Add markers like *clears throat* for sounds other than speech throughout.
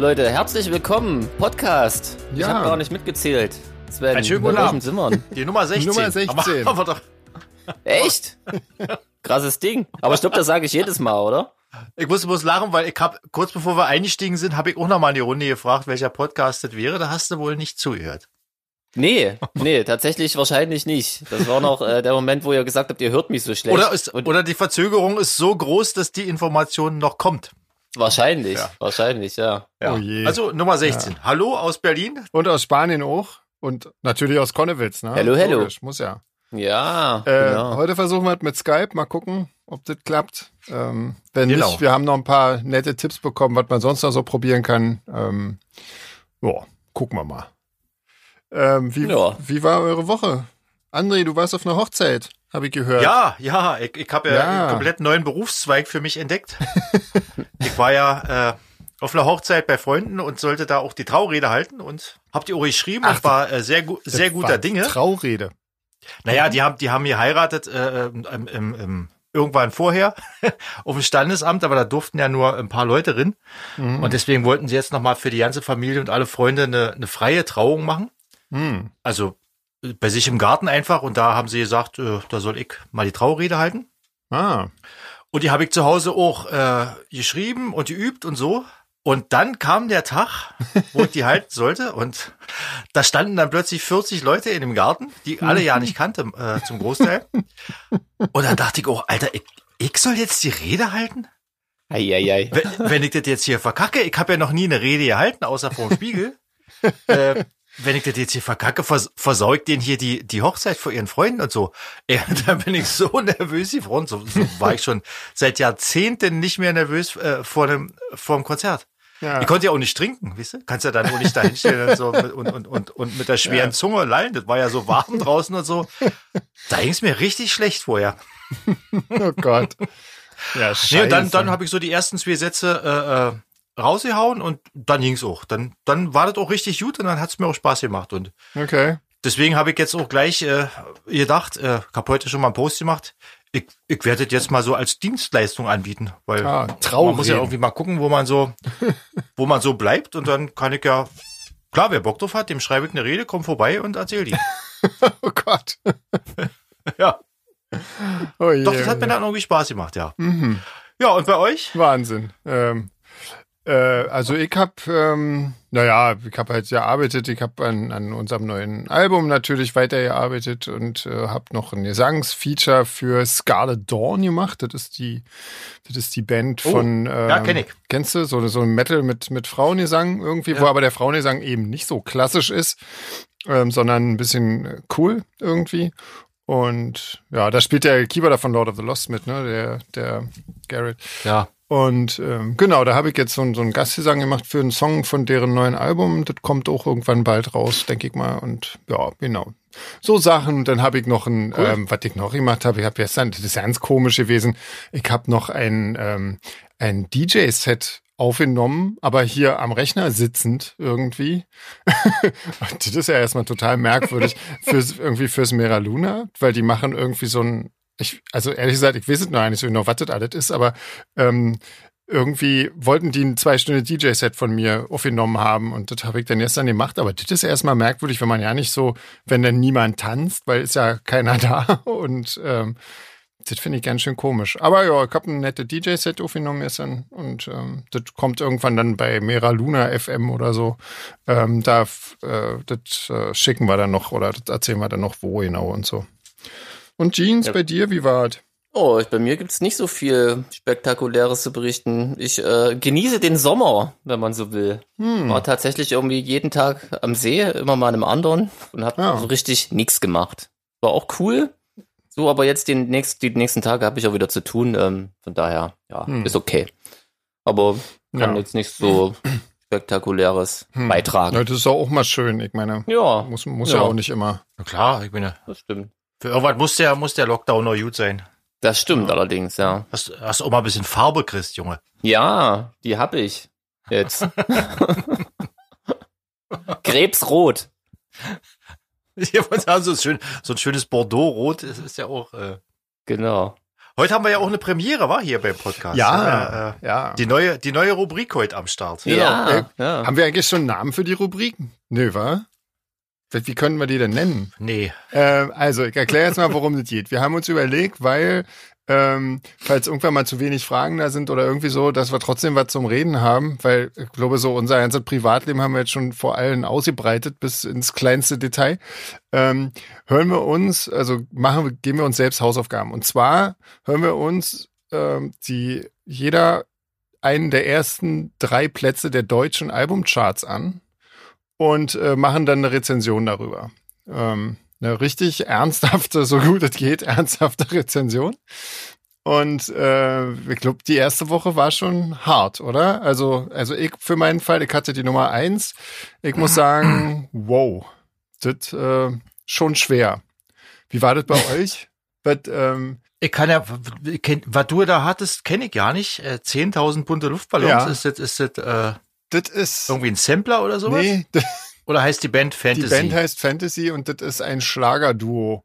Leute, herzlich willkommen. Podcast. Ich Ja. habe gar nicht mitgezählt. Sven, Einen schönen guten Abend. Zimmern? Die Nummer 16. Nummer 16. Aber, *laughs* aber doch, Echt? Krasses Ding. Aber ich glaube, das sage ich jedes Mal, oder? ich musste bloß lachen, weil ich hab, kurz bevor wir eingestiegen sind, habe ich auch nochmal in die Runde gefragt, welcher Podcast das wäre. Da hast du wohl nicht zugehört. Nee, nee, tatsächlich wahrscheinlich nicht. Das war noch äh, der Moment, wo ihr gesagt habt, ihr hört mich so schlecht. Oder, ist, oder die Verzögerung ist so groß, dass die Information noch kommt. Wahrscheinlich, Ja. wahrscheinlich, ja. Ja. Oh je. Also Nummer 16. Hallo aus Berlin. Und aus Spanien auch. Und natürlich aus Konnewitz, ne? Hello, hello. Logisch, muss ja. Ja, Äh, genau. Heute versuchen wir es mit Skype. Mal gucken, ob das klappt. Ähm, wenn Genau. nicht, wir haben noch ein paar nette Tipps bekommen, was man sonst noch so probieren kann. Ähm, ja, gucken wir mal. Ähm, wie, Ja. wie war eure Woche? André, du warst auf einer Hochzeit, habe ich gehört. Ja, ja, ich, ich habe ja, Ja. einen komplett neuen Berufszweig für mich entdeckt. *laughs* ich war ja äh, auf einer Hochzeit bei Freunden und sollte da auch die Traurede halten und hab die auch geschrieben Ach, und war äh, sehr, gu sehr guter Dinge. Traurede. Naja, die haben, die haben geheiratet äh, im, im, im, irgendwann vorher *laughs* auf dem Standesamt, aber da durften ja nur ein paar Leute drin. Mhm. Und deswegen wollten sie jetzt nochmal für die ganze Familie und alle Freunde eine, eine freie Trauung machen. Hm. Also bei sich im Garten einfach. Und da haben sie gesagt, äh, da soll ich mal die Traurede halten. Ah, Und die habe ich zu Hause auch äh, geschrieben und geübt und so. Und dann kam der Tag, wo ich die halten sollte. Und da standen dann plötzlich 40 Leute in dem Garten, die ich alle ja nicht kannte äh, zum Großteil. Und dann dachte ich auch, Alter, ich, ich soll jetzt die Rede halten? Eieiei. Wenn, wenn ich das jetzt hier verkacke, ich habe ja noch nie eine Rede gehalten, außer vor dem Spiegel. äh, wenn ich das jetzt hier verkacke, vers ich denen hier die, die Hochzeit vor ihren Freunden und so. Ey, *laughs* da bin ich so nervös geworden. So, so war ich schon seit Jahrzehnten nicht mehr nervös äh, vor dem vor dem Konzert. ja. Ich konnte ja auch nicht trinken, weißt du? Kannst ja dann auch nicht da hinstellen und, so *laughs* mit, und, und, und, und mit der schweren Ja. Zunge lallen. Das war ja so warm draußen und so. Da ging es mir richtig schlecht vorher. *laughs* Oh Gott. Ja, scheiße. Nee, und dann, dann habe ich so die ersten zwei Sätze äh, äh, rausgehauen und dann ging's auch. Dann, dann war das auch richtig gut und dann hat's mir auch Spaß gemacht. Und Okay. deswegen habe ich jetzt auch gleich äh, gedacht, äh, ich habe heute schon mal einen Post gemacht, ich, ich werde das jetzt mal so als Dienstleistung anbieten, weil Ah, man muss ja irgendwie mal gucken, wo man so, *laughs* wo man so bleibt und dann kann ich ja, klar, wer Bock drauf hat, dem schreibe ich eine Rede, komm vorbei und erzähl die. *laughs* Oh Gott. *laughs* ja, Oh je. doch, das hat mir dann irgendwie Spaß gemacht, ja. Mhm. Ja, und bei euch? Wahnsinn. Ähm, äh, also ich hab, ähm, naja, ich hab halt gearbeitet, ich hab an, an unserem neuen Album natürlich weitergearbeitet und äh, hab noch ein Gesangsfeature für Scarlet Dawn gemacht. Das ist die, das ist die Band Oh, von, ähm, ja, kenn ich. Kennst du? So, so ein Metal mit, mit Frauengesang irgendwie, wo Ja. aber der Frauengesang eben nicht so klassisch ist, ähm, sondern ein bisschen cool irgendwie. Und ja, da spielt der Keyboarder von Lord of the Lost mit, ne? Der, der Garrett. Ja. Und ähm, genau, da habe ich jetzt so, so einen Gastgesang gemacht für einen Song von deren neuen Album. Das kommt auch irgendwann bald raus, denke ich mal. Und ja, genau. So Sachen. Und dann habe ich noch ein, Cool. ähm, was ich noch gemacht habe, ich habe gestern, das ist ganz komisch gewesen, ich habe noch ein, ähm, ein DJ-Set aufgenommen, aber hier am Rechner sitzend irgendwie. *laughs* Und das ist ja erstmal total merkwürdig *laughs* fürs, irgendwie fürs Mera Luna, weil die machen irgendwie so ein, ich, also ehrlich gesagt, ich weiß es noch nicht so genau, was das alles ist, aber ähm, irgendwie wollten die ein zwei Stunden DJ-Set von mir aufgenommen haben und das habe ich dann gestern gemacht, aber das ist erstmal merkwürdig, wenn man ja nicht so, wenn dann niemand tanzt, weil ist ja keiner *laughs* da und ähm, das finde ich ganz schön komisch. Aber ja, ich habe ein nettes DJ-Set aufgenommen gestern und ähm, das kommt irgendwann dann bei Mera Luna FM oder so. Ähm, da äh, das äh, schicken wir dann noch oder das erzählen wir dann noch wo genau und so. Und Jeans, Ja. bei dir, wie war es? Oh, ich- bei mir gibt's nicht so viel Spektakuläres zu berichten. Ich äh, genieße den Sommer, wenn man so will. Hm. War tatsächlich irgendwie jeden Tag am See, immer mal in einem anderen und habe Ja. so richtig nichts gemacht. War auch cool. So, aber jetzt den nächst, die nächsten Tage habe ich auch wieder zu tun. Ähm, von daher, ja, Hm. ist okay. Aber kann Ja. jetzt nicht so *clears throat* spektakuläres Hm. beitragen. Ja, das ist auch mal schön. Ich meine, Ja, muss, muss ja. Ja. auch nicht immer. Na klar, ich bin ja, das stimmt. Für irgendwas muss der, muss der Lockdown noch gut sein. Das stimmt allerdings, ja. Hast, hast auch mal ein bisschen Farbe kriegst, Junge. Ja, die hab ich jetzt. *laughs* Krebsrot. Ich wollte sagen, so, ein schön, so ein schönes Bordeaux-Rot ist, ist ja auch. Äh. Genau. Heute haben wir ja auch eine Premiere, war hier beim Podcast. Ja, äh, ja. Die neue, die neue Rubrik heute am Start. Ja, ja. Haben wir eigentlich schon einen Namen für die Rubrik? Nö, wa? Wie können wir die denn nennen? Nee. Ähm, also, ich erkläre jetzt mal, worum *laughs* es geht. Wir haben uns überlegt, weil, ähm, falls irgendwann mal zu wenig Fragen da sind oder irgendwie so, dass wir trotzdem was zum Reden haben, weil ich glaube, so unser ganzes Privatleben haben wir jetzt schon vor allen ausgebreitet bis ins kleinste Detail. Ähm, hören wir uns, also machen wir, geben wir uns selbst Hausaufgaben. Und zwar hören wir uns ähm, die jeder einen der ersten drei Plätze der deutschen Albumcharts an und äh, machen dann eine Rezension darüber. Ähm, eine richtig ernsthafte, *laughs* so gut es geht, ernsthafte Rezension. Und äh, ich glaube, die erste Woche war schon hart, oder? Also, also ich für meinen Fall, ich hatte die Nummer eins. Ich muss sagen, *clears throat* wow, das äh, schon schwer. Wie war das bei *laughs* euch? But, ähm, Ich kann ja, was du da hattest, kenne ich gar nicht. Äh, 10.000 bunte Luftballons, Ja. ist das, ist das äh, das ist irgendwie ein Sampler oder sowas? nee, Oder heißt die Band Fantasy? die Band heißt Fantasy und das ist ein Schlagerduo.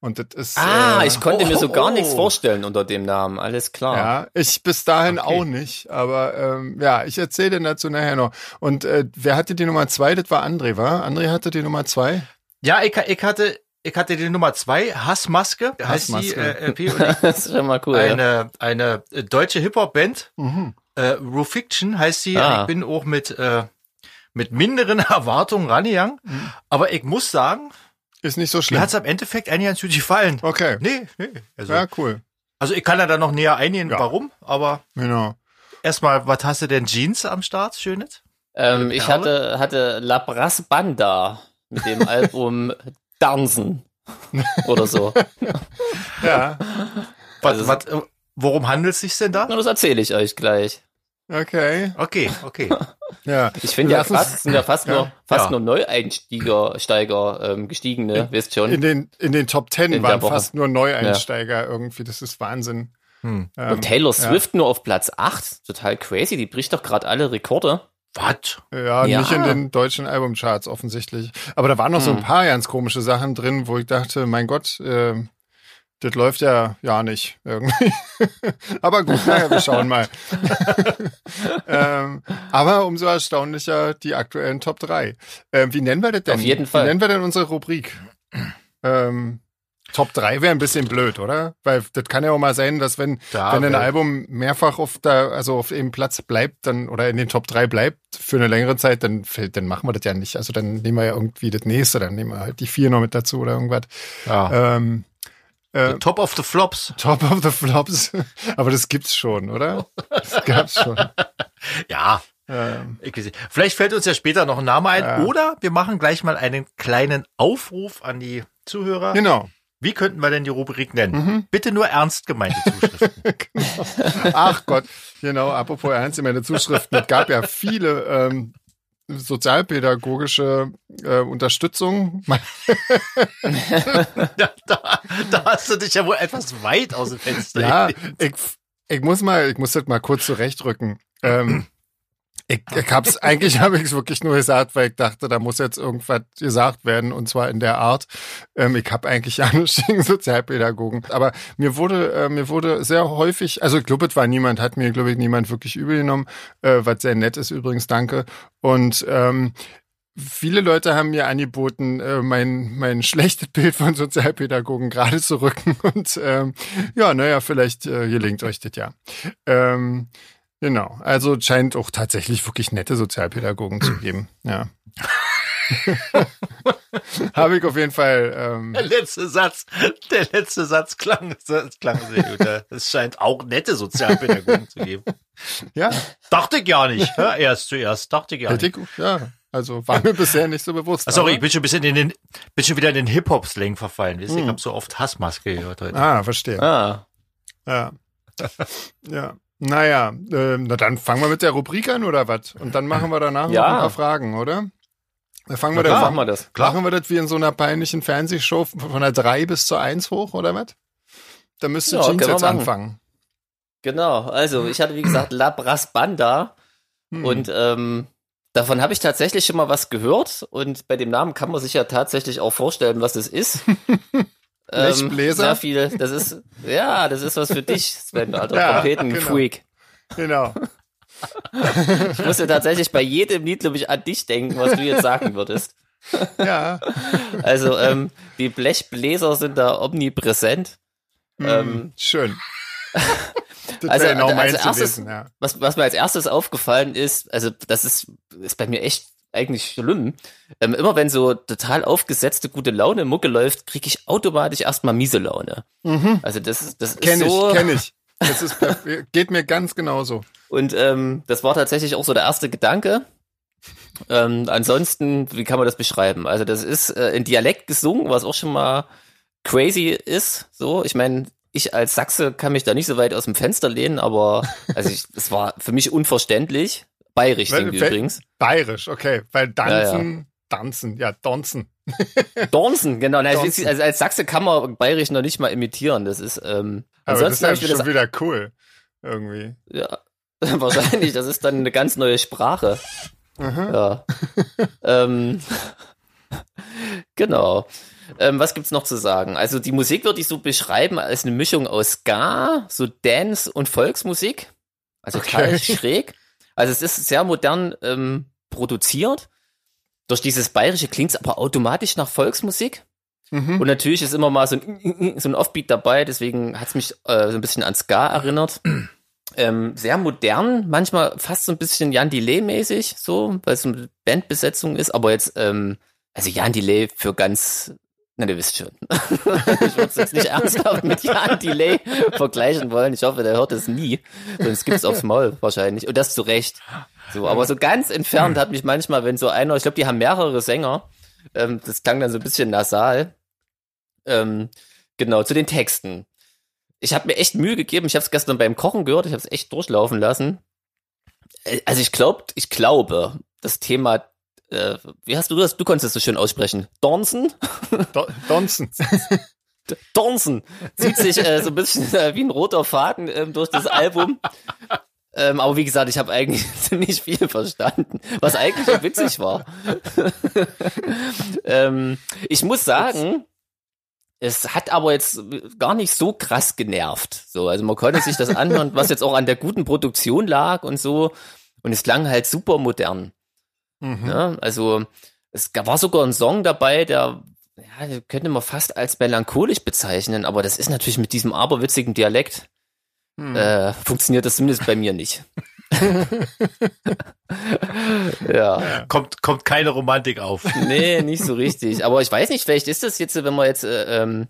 Und das ist Ah, äh, ich konnte mir so oh, gar oh. nichts vorstellen unter dem Namen. Alles klar. Ja, ich bis dahin Okay. auch nicht, aber ähm, ja, ich erzähle dir dazu nachher noch. Und äh, wer hatte die Nummer zwei? Das war André, war? André hatte die Nummer zwei. Ja, ich, ich hatte, ich hatte die Nummer zwei, Hassmaske, heißt die Hassmaske. äh, LP und *laughs* Das ist schon mal cool. ja. eine, eine deutsche Hip-Hop-Band, Mhm. Äh, Rufiction heißt sie. Ah. Ich bin auch mit, äh, mit minderen *laughs* Erwartungen rangegangen. Mhm. Aber ich muss sagen, Ist nicht so mir schlimm. hat's am Endeffekt eigentlich ganz gut gefallen. Okay. Nee, nee. Also, Ja, cool. also ich kann ja da noch näher eingehen, Ja. warum. Aber Genau. erstmal, was hast du denn Jeans am Start, Schönes? Ähm, ich hatte, hatte La Brass Banda mit dem *laughs* Album Dansen oder so. *laughs* Ja, Was, Also- was, worum handelt es sich denn da? Na, das erzähle ich euch gleich. Okay. Okay, okay. *laughs* Ja. Ich finde ja fast, sind ja fast Ja. nur, fast Ja. nur Neueinsteiger, Steiger, ähm, gestiegene, wisst schon. In den, in den Top Ten In waren fast nur Neueinsteiger irgendwie. Das ist Wahnsinn. Hm. Ähm, Und Taylor ja. Swift nur auf Platz 8. Total crazy. Die bricht doch gerade alle Rekorde. Was? Ja, Ja. nicht in den deutschen Albumcharts offensichtlich. Aber da waren noch so ein Hm. paar ganz komische Sachen drin, wo ich dachte, mein Gott, äh, das läuft ja ja nicht irgendwie. *laughs* aber gut, naja, wir schauen mal. *laughs* ähm, aber umso erstaunlicher die aktuellen Top 3. Ähm, wie nennen wir das denn? Auf jeden Fall. Wie nennen wir denn unsere Rubrik? Ähm, Top 3 wäre ein bisschen blöd, oder? Weil das kann ja auch mal sein, dass wenn, Da wenn ein Album mehrfach auf der, also auf dem Platz bleibt, dann oder in den Top 3 bleibt für eine längere Zeit, dann fällt, dann machen wir das ja nicht. Also dann nehmen wir ja irgendwie das nächste, dann nehmen wir halt die vier noch mit dazu oder irgendwas. Ja. Ähm, äh, Top of the Flops. *laughs* Top of the Flops. Aber das gibt's schon, oder? Das gab's schon. *laughs* Ja. Ähm. Vielleicht fällt uns ja später noch ein Name ein. Ja. Oder wir machen gleich mal einen kleinen Aufruf an die Zuhörer. genau. Wie könnten wir denn die Rubrik nennen? Mhm. Bitte nur ernst gemeinte Zuschriften. *laughs* genau. Ach Gott, genau, apropos ernst meine Zuschriften. Es gab ja viele ähm, sozialpädagogische äh, Unterstützung. *laughs* da, da, da hast du dich ja wohl etwas weit aus dem Fenster. Ja, ich, ich muss mal, ich muss das mal kurz zurechtrücken. Ähm, ich, ich hab's, *laughs* eigentlich habe ich es wirklich nur gesagt, weil ich dachte, da muss jetzt irgendwas gesagt werden und zwar in der Art. Ähm, ich habe eigentlich ja nichts gegen Sozialpädagogen, aber mir wurde, äh, mir wurde sehr häufig, also ich glaube, es war niemand, hat mir glaube ich niemand wirklich übel genommen, äh, was sehr nett ist übrigens, danke. Und ähm, Viele Leute haben mir angeboten, äh, mein, mein schlechtes Bild von Sozialpädagogen gerade zu rücken. *laughs* Und ähm, ja, naja, vielleicht äh, gelingt euch das ja. Ähm, genau. Also scheint auch tatsächlich wirklich nette Sozialpädagogen zu geben. Ja. *laughs* Habe ich auf jeden Fall. Ähm, Der letzte Satz, der letzte Satz klang, klang sehr gut. Es scheint auch nette Sozialpädagogen zu geben. ja, Dachte ich gar nicht. Ja, erst zuerst, dachte ich gar nicht. ich, ja. Also war mir bisher nicht so bewusst. Ah, sorry, ich bin schon ein bisschen in den, bin schon wieder in den Hip-Hop-Slang verfallen. Ihr, Ich Hm. habe so oft Hassmaske gehört heute. Ah, verstehe. Ah, Ja. ja. Naja, ähm, na dann fangen wir mit der Rubrik an oder was? Und dann machen wir danach Ja. noch ein paar Fragen, oder? Dann fangen wir Na dann klar. machen wir das. Klar. Machen wir das wie in so einer peinlichen Fernsehshow von der 3 bis zur 1 hoch, oder was? Da müsste Ja, Jeans jetzt anfangen. Genau. Also, ich hatte, wie gesagt, La Brass Banda. Hm. Und ähm, davon habe ich tatsächlich schon mal was gehört. Und bei dem Namen kann man sich ja tatsächlich auch vorstellen, was es ist. *laughs* Ähm, Blechbläser? sehr viel. Das ist, ja, das ist was für dich, Sven, *laughs* alter Ja, Trompeten-Freak. Genau. Ich musste tatsächlich bei jedem Lied, glaube ich, an dich denken, was du jetzt sagen würdest. Ja. Also, ähm, die Blechbläser sind da omnipräsent. Ähm, Schön. *laughs* Das Also, genau also meins erstes- gewesen, ja. was, was mir als erstes aufgefallen ist, also das ist, ist bei mir echt eigentlich schlimm. Ähm, immer wenn so total aufgesetzte gute Laune Mucke läuft, kriege ich automatisch erstmal miese Laune. Also das ist, das ist Kenn so. ich, kenn ich. Das ist, *laughs* geht mir ganz genauso. Und ähm, das war tatsächlich auch so der erste Gedanke. Ähm, ansonsten, wie kann man das beschreiben? Also das ist äh, in Dialekt gesungen, was auch schon mal crazy ist. So, ich meine, ich als Sachse kann mich da nicht so weit aus dem Fenster lehnen, aber also ich, es war für mich unverständlich. Bayerisch weil- übrigens. Bayerisch, okay. Weil Danzen, Danzen, ja, Donzen. *laughs* Dornsen, genau. Na, weiß, Also als Sachse kann man Bayerisch noch nicht mal imitieren. Das ist ähm, Aber das ist ja schon das wieder cool. Irgendwie. Ja, *laughs* wahrscheinlich. Das ist dann eine ganz neue Sprache. Ja. ähm, *laughs* genau. Ähm, was gibt's noch zu sagen? Also die Musik würde ich so beschreiben als eine Mischung aus Ska, so Dance und Volksmusik. Also total Okay. schräg. Also es ist sehr modern ähm, produziert. Durch dieses Bayerische klingt's aber automatisch nach Volksmusik. Mhm. Und natürlich ist immer mal so ein, so ein Offbeat dabei, deswegen hat's mich äh, so ein bisschen an Ska erinnert. *clears throat* Ähm, sehr modern, manchmal fast so ein bisschen Jan Delay-mäßig, so, weil es so eine Bandbesetzung ist, aber jetzt, ähm, also Jan Delay für ganz, na, ihr wisst schon. *laughs* ich würde es jetzt nicht ernsthaft mit Jan Delay vergleichen wollen. Ich hoffe, der hört es nie. Sonst gibt's aufs Maul wahrscheinlich. Und das zu Recht. So, aber so ganz entfernt hat mich manchmal, wenn so einer, ich glaube, die haben mehrere Sänger, ähm, das klang dann so ein bisschen nasal. Ähm, genau, zu den Texten. Ich habe mir echt Mühe gegeben. Ich habe es gestern beim Kochen gehört. Ich habe es echt durchlaufen lassen. Äh, Also ich glaube, ich glaube, das Thema, äh, wie hast du das? Du konntest es so schön aussprechen. Dornsen? *laughs* Do Donzen. *laughs* Dornsen zieht sich äh, so ein bisschen äh, wie ein roter Faden ähm, durch das Album. Ähm, aber wie gesagt, ich habe eigentlich *laughs* ziemlich viel verstanden, was eigentlich witzig war. ähm, ich muss sagen, es hat aber jetzt gar nicht so krass genervt. So, also man konnte sich das anhören, was jetzt auch an der guten Produktion lag und so. Und es klang halt super modern. Mhm. Ja, also es war sogar ein Song dabei, der ja, könnte man fast als melancholisch bezeichnen, aber das ist natürlich mit diesem aberwitzigen Dialekt Hm. äh, funktioniert das zumindest bei mir nicht. *laughs* *laughs* ja, Kommt, kommt keine Romantik auf. nee, nicht so richtig. Aber ich weiß nicht, vielleicht ist das jetzt, wenn man jetzt äh, ähm,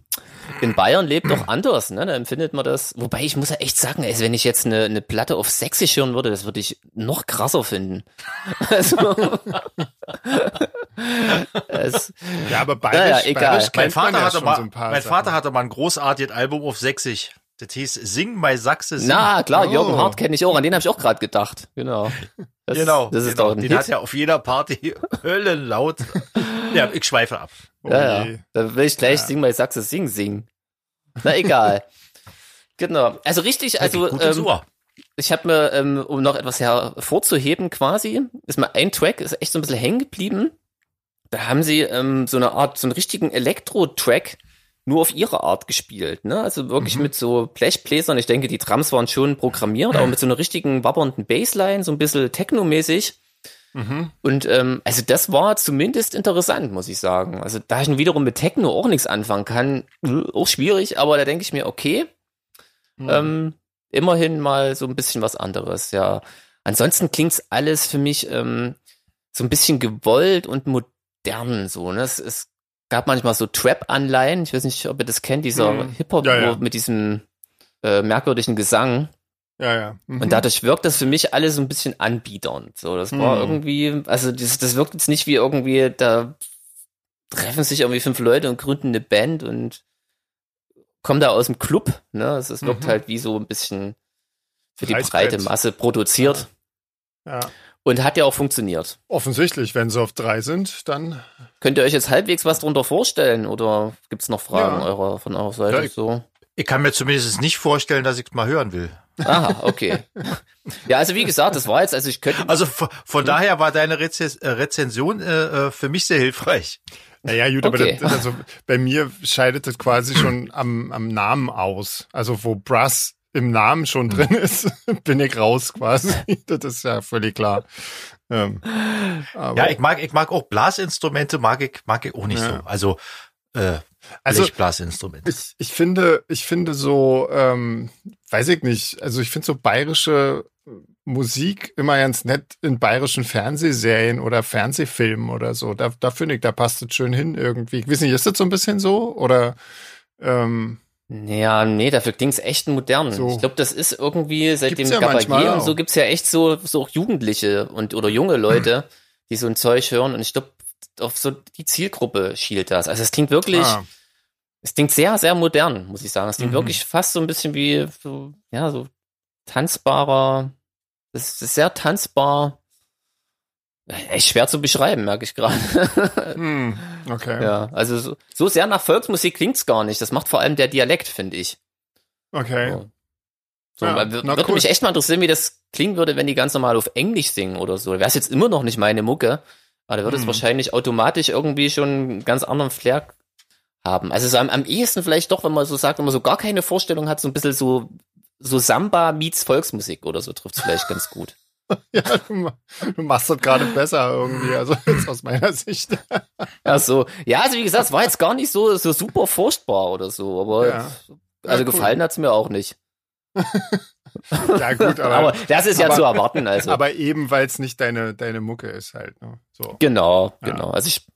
in Bayern lebt, doch anders, ne? Da empfindet man das. Wobei ich muss ja echt sagen, ey, wenn ich jetzt eine, eine Platte auf Sächsisch hören würde, das würde ich noch krasser finden. *laughs* Also, es, Ja, aber bayerisch, Naja, egal. bayerisch Mein Vater, ja hatte schon mal, so ein paar mein Sachen. Vater hatte mal ein großartiges Album auf Sächsisch. Das hieß Sing my Sachse Sing. na klar, Jürgen Oh. Hart kenne ich auch, an den habe ich auch gerade gedacht. Genau. Das, genau. Das ist genau. doch ein Den Hit. hat er auf jeder Party *laughs* höllenlaut. ja, ich schweife ab. Oh Ja, ja. Da will ich gleich Ja. singen, weil ich Sachse sing, singen. Na egal. *laughs* genau. Also richtig, also ähm, ich habe mir, ähm, um noch etwas hervorzuheben quasi, ist mal ein Track, ist echt so ein bisschen hängen geblieben. Da haben sie ähm, so eine Art, so einen richtigen Elektro-Track nur auf ihre Art gespielt. Ne? Also wirklich mit so Blechbläsern. Ich denke, die Drums waren schon programmiert, aber mit so einer richtigen wabbernden Bassline, so ein bisschen technomäßig. Mhm. Und ähm, also das war zumindest interessant, muss ich sagen. Also da ich nun wiederum mit Techno auch nichts anfangen kann, äh, auch schwierig, aber da denke ich mir, okay, Mhm. ähm, immerhin mal so ein bisschen was anderes, ja. Ansonsten klingt's alles für mich ähm, so ein bisschen gewollt und modern, so, ne? Es, es gab manchmal so Trap-Anleihen, ich weiß nicht, ob ihr das kennt, dieser Mhm. Hip-Hop Ja, ja. mit diesem äh, merkwürdigen Gesang. Ja, ja. Mhm. Und dadurch wirkt das für mich alles so ein bisschen anbiedernd. So, das war Hm. irgendwie, also das, das wirkt jetzt nicht wie irgendwie, da treffen sich irgendwie fünf Leute und gründen eine Band und kommen da aus dem Club. Ne? Es, es wirkt Mhm. halt wie so ein bisschen für die breite Masse produziert ja. Und hat ja auch funktioniert. Offensichtlich, wenn sie auf drei sind, dann Könnt ihr euch jetzt halbwegs was drunter vorstellen oder gibt's noch Fragen Ja. eurer, von eurer Seite? Ja, ich- so? Ich kann mir zumindest nicht vorstellen, dass ich es mal hören will. Aha, okay. ja, also wie gesagt, das war jetzt, also ich könnte Also von, von daher war deine Reze äh, Rezension äh, äh, für mich sehr hilfreich. Naja, gut, Okay. aber das, also bei mir scheidet das quasi schon am, am Namen aus. Also wo Brass im Namen schon drin ist, *laughs* bin ich raus quasi. *laughs* Das ist ja völlig klar. Ähm, Ja, ich mag, ich mag auch Blasinstrumente, mag ich, mag ich auch nicht Ja. so. Also, äh, Also- Blechblasinstrumente. ich, ich finde, ich finde so, ähm, weiß ich nicht, also ich finde so bayerische Musik immer ganz nett in bayerischen Fernsehserien oder Fernsehfilmen oder so. Da, da finde ich, da passt es schön hin irgendwie. Ich weiß nicht, ist das so ein bisschen so? Oder ähm, Ja, nee, dafür klingt's echt modern. So. Ich glaube, das ist irgendwie seit Gibt's dem ja Gabalier und so gibt's ja echt so, so auch Jugendliche und oder junge Leute, die so ein Zeug hören. Und ich glaube, auf so die Zielgruppe schielt das. Also es klingt wirklich, ah, es klingt sehr, sehr modern, muss ich sagen. Es klingt Mhm. wirklich fast so ein bisschen wie so, ja, so tanzbarer, es ist sehr tanzbar. Echt schwer zu beschreiben, merke ich gerade. *laughs* hm, okay. ja, also so, so sehr nach Volksmusik klingt's gar nicht. Das macht vor allem der Dialekt, finde ich. Okay. So. So, Ja, weil würde cool. mich echt mal interessieren, wie das klingen würde, wenn die ganz normal auf Englisch singen oder so. Wäre es jetzt immer noch nicht meine Mucke, aber da würde es Hm. wahrscheinlich automatisch irgendwie schon einen ganz anderen Flair haben. Also so am, am ehesten vielleicht doch, wenn man so sagt, wenn man so gar keine Vorstellung hat, so ein bisschen so, so Samba meets Volksmusik oder so trifft es vielleicht ganz gut. *laughs* Ja, du, du machst das gerade besser irgendwie, also jetzt aus meiner Sicht. Ach so. Ja, also wie gesagt, es war jetzt gar nicht so, so super furchtbar oder so, aber Ja. also Ja, cool. gefallen hat's mir auch nicht. *laughs* Ja, gut, aber, Aber das ist ja aber- zu erwarten, also. aber eben, weil es nicht deine, deine Mucke ist halt. Ne? So. Genau, Ja. genau. Also ich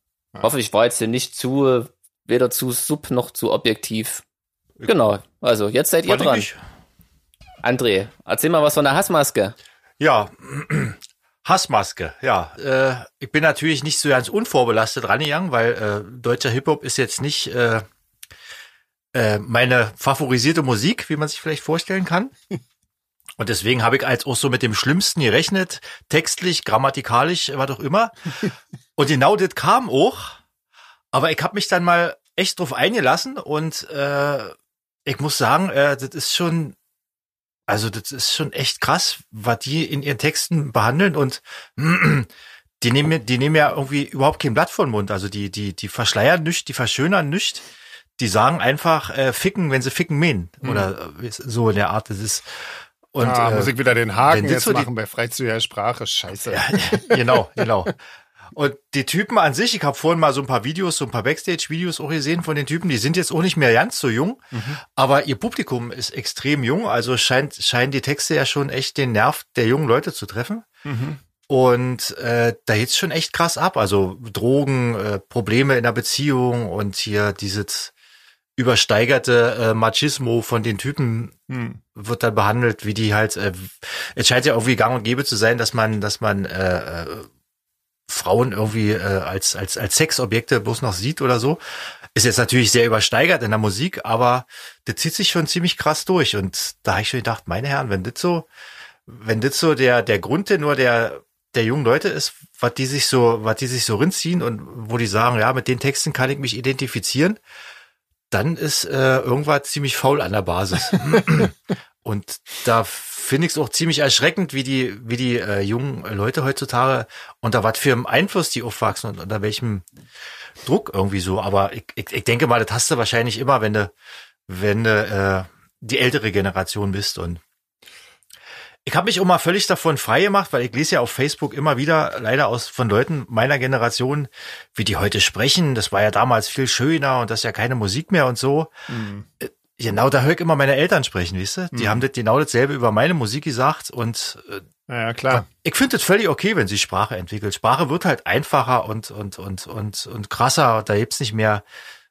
hoffe, ich war jetzt hier nicht zu, weder zu sub noch zu objektiv. Genau. Also jetzt seid ihr dran. André, erzähl mal was von der Hassmaske. Ja, *clears throat* Hassmaske, ja. Äh, ich bin natürlich nicht so ganz unvorbelastet rangegangen, weil äh, deutscher Hip-Hop ist jetzt nicht äh, äh, meine favorisierte Musik, wie man sich vielleicht vorstellen kann. *laughs* Und deswegen habe ich als auch so mit dem Schlimmsten gerechnet, textlich, grammatikalisch, was auch immer. *laughs* Und genau das kam auch. Aber ich habe mich dann mal echt drauf eingelassen und äh, ich muss sagen, äh, das ist schon also das ist schon echt krass, was die in ihren Texten behandeln und *clears throat* die nehmen, die nehmen ja irgendwie überhaupt kein Blatt vor den Mund. Also die, die, die verschleiern nichts, die verschönern nichts. Die sagen einfach äh, ficken, wenn sie ficken mähen. Oder äh, so in der Art. Das ist und ah, äh, muss ich wieder den Haken jetzt so die- machen bei freizügiger Sprache. Scheiße. *laughs* genau, genau. Und die Typen an sich, ich habe vorhin mal so ein paar Videos, so ein paar Backstage-Videos auch gesehen von den Typen, die sind jetzt auch nicht mehr ganz so jung, aber ihr Publikum ist extrem jung, also scheint, scheinen die Texte ja schon echt den Nerv der jungen Leute zu treffen. Mhm. Und äh, da geht's schon echt krass ab. Also Drogen, äh, Probleme in der Beziehung und hier dieses übersteigerte äh, Machismo von den Typen Hm. wird dann behandelt, wie die halt, äh, es scheint ja irgendwie gang und gäbe zu sein, dass man, dass man äh, äh, Frauen irgendwie äh, als, als, als Sexobjekte bloß noch sieht oder so. Ist jetzt natürlich sehr übersteigert in der Musik, aber das zieht sich schon ziemlich krass durch. Und da habe ich schon gedacht, meine Herren, wenn das so, wenn das so der, der Grundtenor der, der jungen Leute ist, was die sich so, was die sich so rinziehen und wo die sagen, ja, mit den Texten kann ich mich identifizieren, dann ist äh, irgendwas ziemlich faul an der Basis. *laughs* und da finde ich es auch ziemlich erschreckend, wie die, wie die äh, jungen Leute heutzutage unter was für einem Einfluss die aufwachsen und unter welchem Druck irgendwie so. Aber ich, ich, ich denke mal, das hast du wahrscheinlich immer, wenn du, wenn du äh, die ältere Generation bist. Und ich habe mich auch mal völlig davon frei gemacht, weil ich lese ja auf Facebook immer wieder leider aus von Leuten meiner Generation, wie die heute sprechen. Das war ja damals viel schöner und das ist ja keine Musik mehr und so. Hm. Genau, da höre ich immer meine Eltern sprechen, weißt du? Die Mhm. haben das genau dasselbe über meine Musik gesagt und äh, Ja, klar. ich finde es völlig okay, wenn sich Sprache entwickelt. Sprache wird halt einfacher und und und und und krasser. Da gibt's nicht mehr.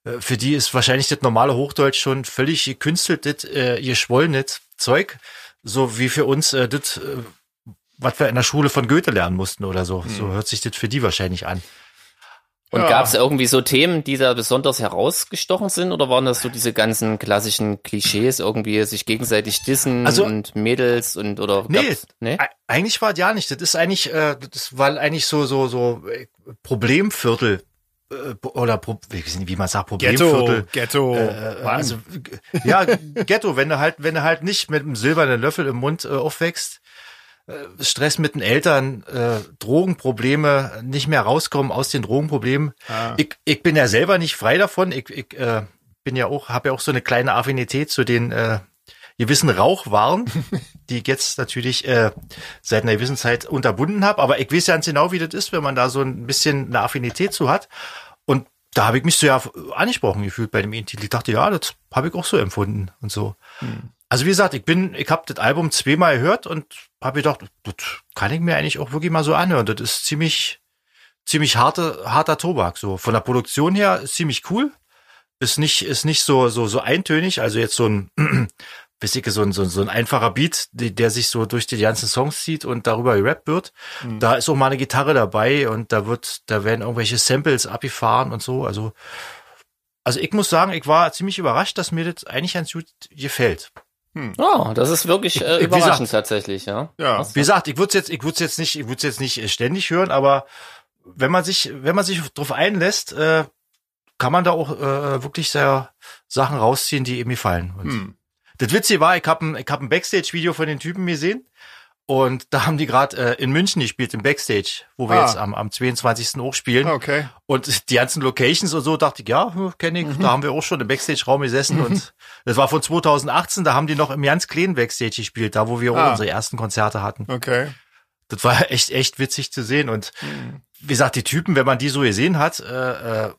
äh, Für die ist wahrscheinlich das normale Hochdeutsch schon völlig gekünsteltes, äh, geschwollenes Zeug, so wie für uns äh, das, äh, was wir in der Schule von Goethe lernen mussten oder so. So hört sich das für die wahrscheinlich an. Und Ja. gab es irgendwie so Themen, die da besonders herausgestochen sind oder waren das so diese ganzen klassischen Klischees, irgendwie sich gegenseitig dissen Also- und Mädels und oder Nee, gab's- nee? Eigentlich war es ja nicht. Das ist eigentlich, äh, das war eigentlich so so so äh, Problemviertel äh, oder Pro, wie, man sagt Problemviertel. Ghetto, Ghetto. Äh, Mann. also ja, Ghetto, wenn du halt, wenn du halt nicht mit einem silbernen Löffel im Mund äh, aufwächst, äh, Stress mit den Eltern, äh, Drogenprobleme, nicht mehr rauskommen aus den Drogenproblemen. Ah. Ich, ich bin ja selber nicht frei davon. Ich, ich äh, bin ja auch, habe ja auch so eine kleine Affinität zu den äh, gewissen Rauchwaren, *laughs* die ich jetzt natürlich äh, seit einer gewissen Zeit unterbunden habe. Aber ich weiß ja ganz genau, wie das ist, wenn man da so ein bisschen eine Affinität zu hat. Und da habe ich mich so ja angesprochen gefühlt bei dem Titel. Ich dachte, ja, das habe ich auch so empfunden und so. Also wie gesagt, ich bin, ich habe das Album zweimal gehört und habe gedacht, das kann ich mir eigentlich auch wirklich mal so anhören. Das ist ziemlich, ziemlich harte, harter Tobak. So von der Produktion her ist ziemlich cool. Ist nicht, ist nicht so, so, so eintönig. Also jetzt so ein, *clears throat* ich, so ein, so ein, so ein einfacher Beat, der sich so durch die ganzen Songs zieht und darüber gerappt wird. Da ist auch mal eine Gitarre dabei und da wird, da werden irgendwelche Samples abgefahren und so. Also, also ich muss sagen, ich war ziemlich überrascht, dass mir das eigentlich ganz gut gefällt. Oh, das ist wirklich äh, wie überraschend gesagt- tatsächlich, ja. Ja. Wie gesagt, ich würde es jetzt, ich würde jetzt nicht, ich würde jetzt nicht äh, ständig hören, aber wenn man sich, wenn man sich drauf einlässt, äh, kann man da auch äh, wirklich sehr Sachen rausziehen, die eben gefallen. Hm. Das Witzige war, ich habe ein, ich hab ein Backstage-Video von den Typen gesehen und da haben die gerade äh, in München gespielt, im Backstage, wo wir Ah. jetzt am, am 22. auch spielen. Okay. Und die ganzen Locations und so dachte ich, ja, kenne ich, da haben wir auch schon im Backstage-Raum gesessen und das war von 2018, da haben die noch im ganz kleinen Backstage gespielt, da wo wir auch Ah. unsere ersten Konzerte hatten. Okay. Das war echt, echt witzig zu sehen. Und wie gesagt, die Typen, wenn man die so gesehen hat, äh, äh,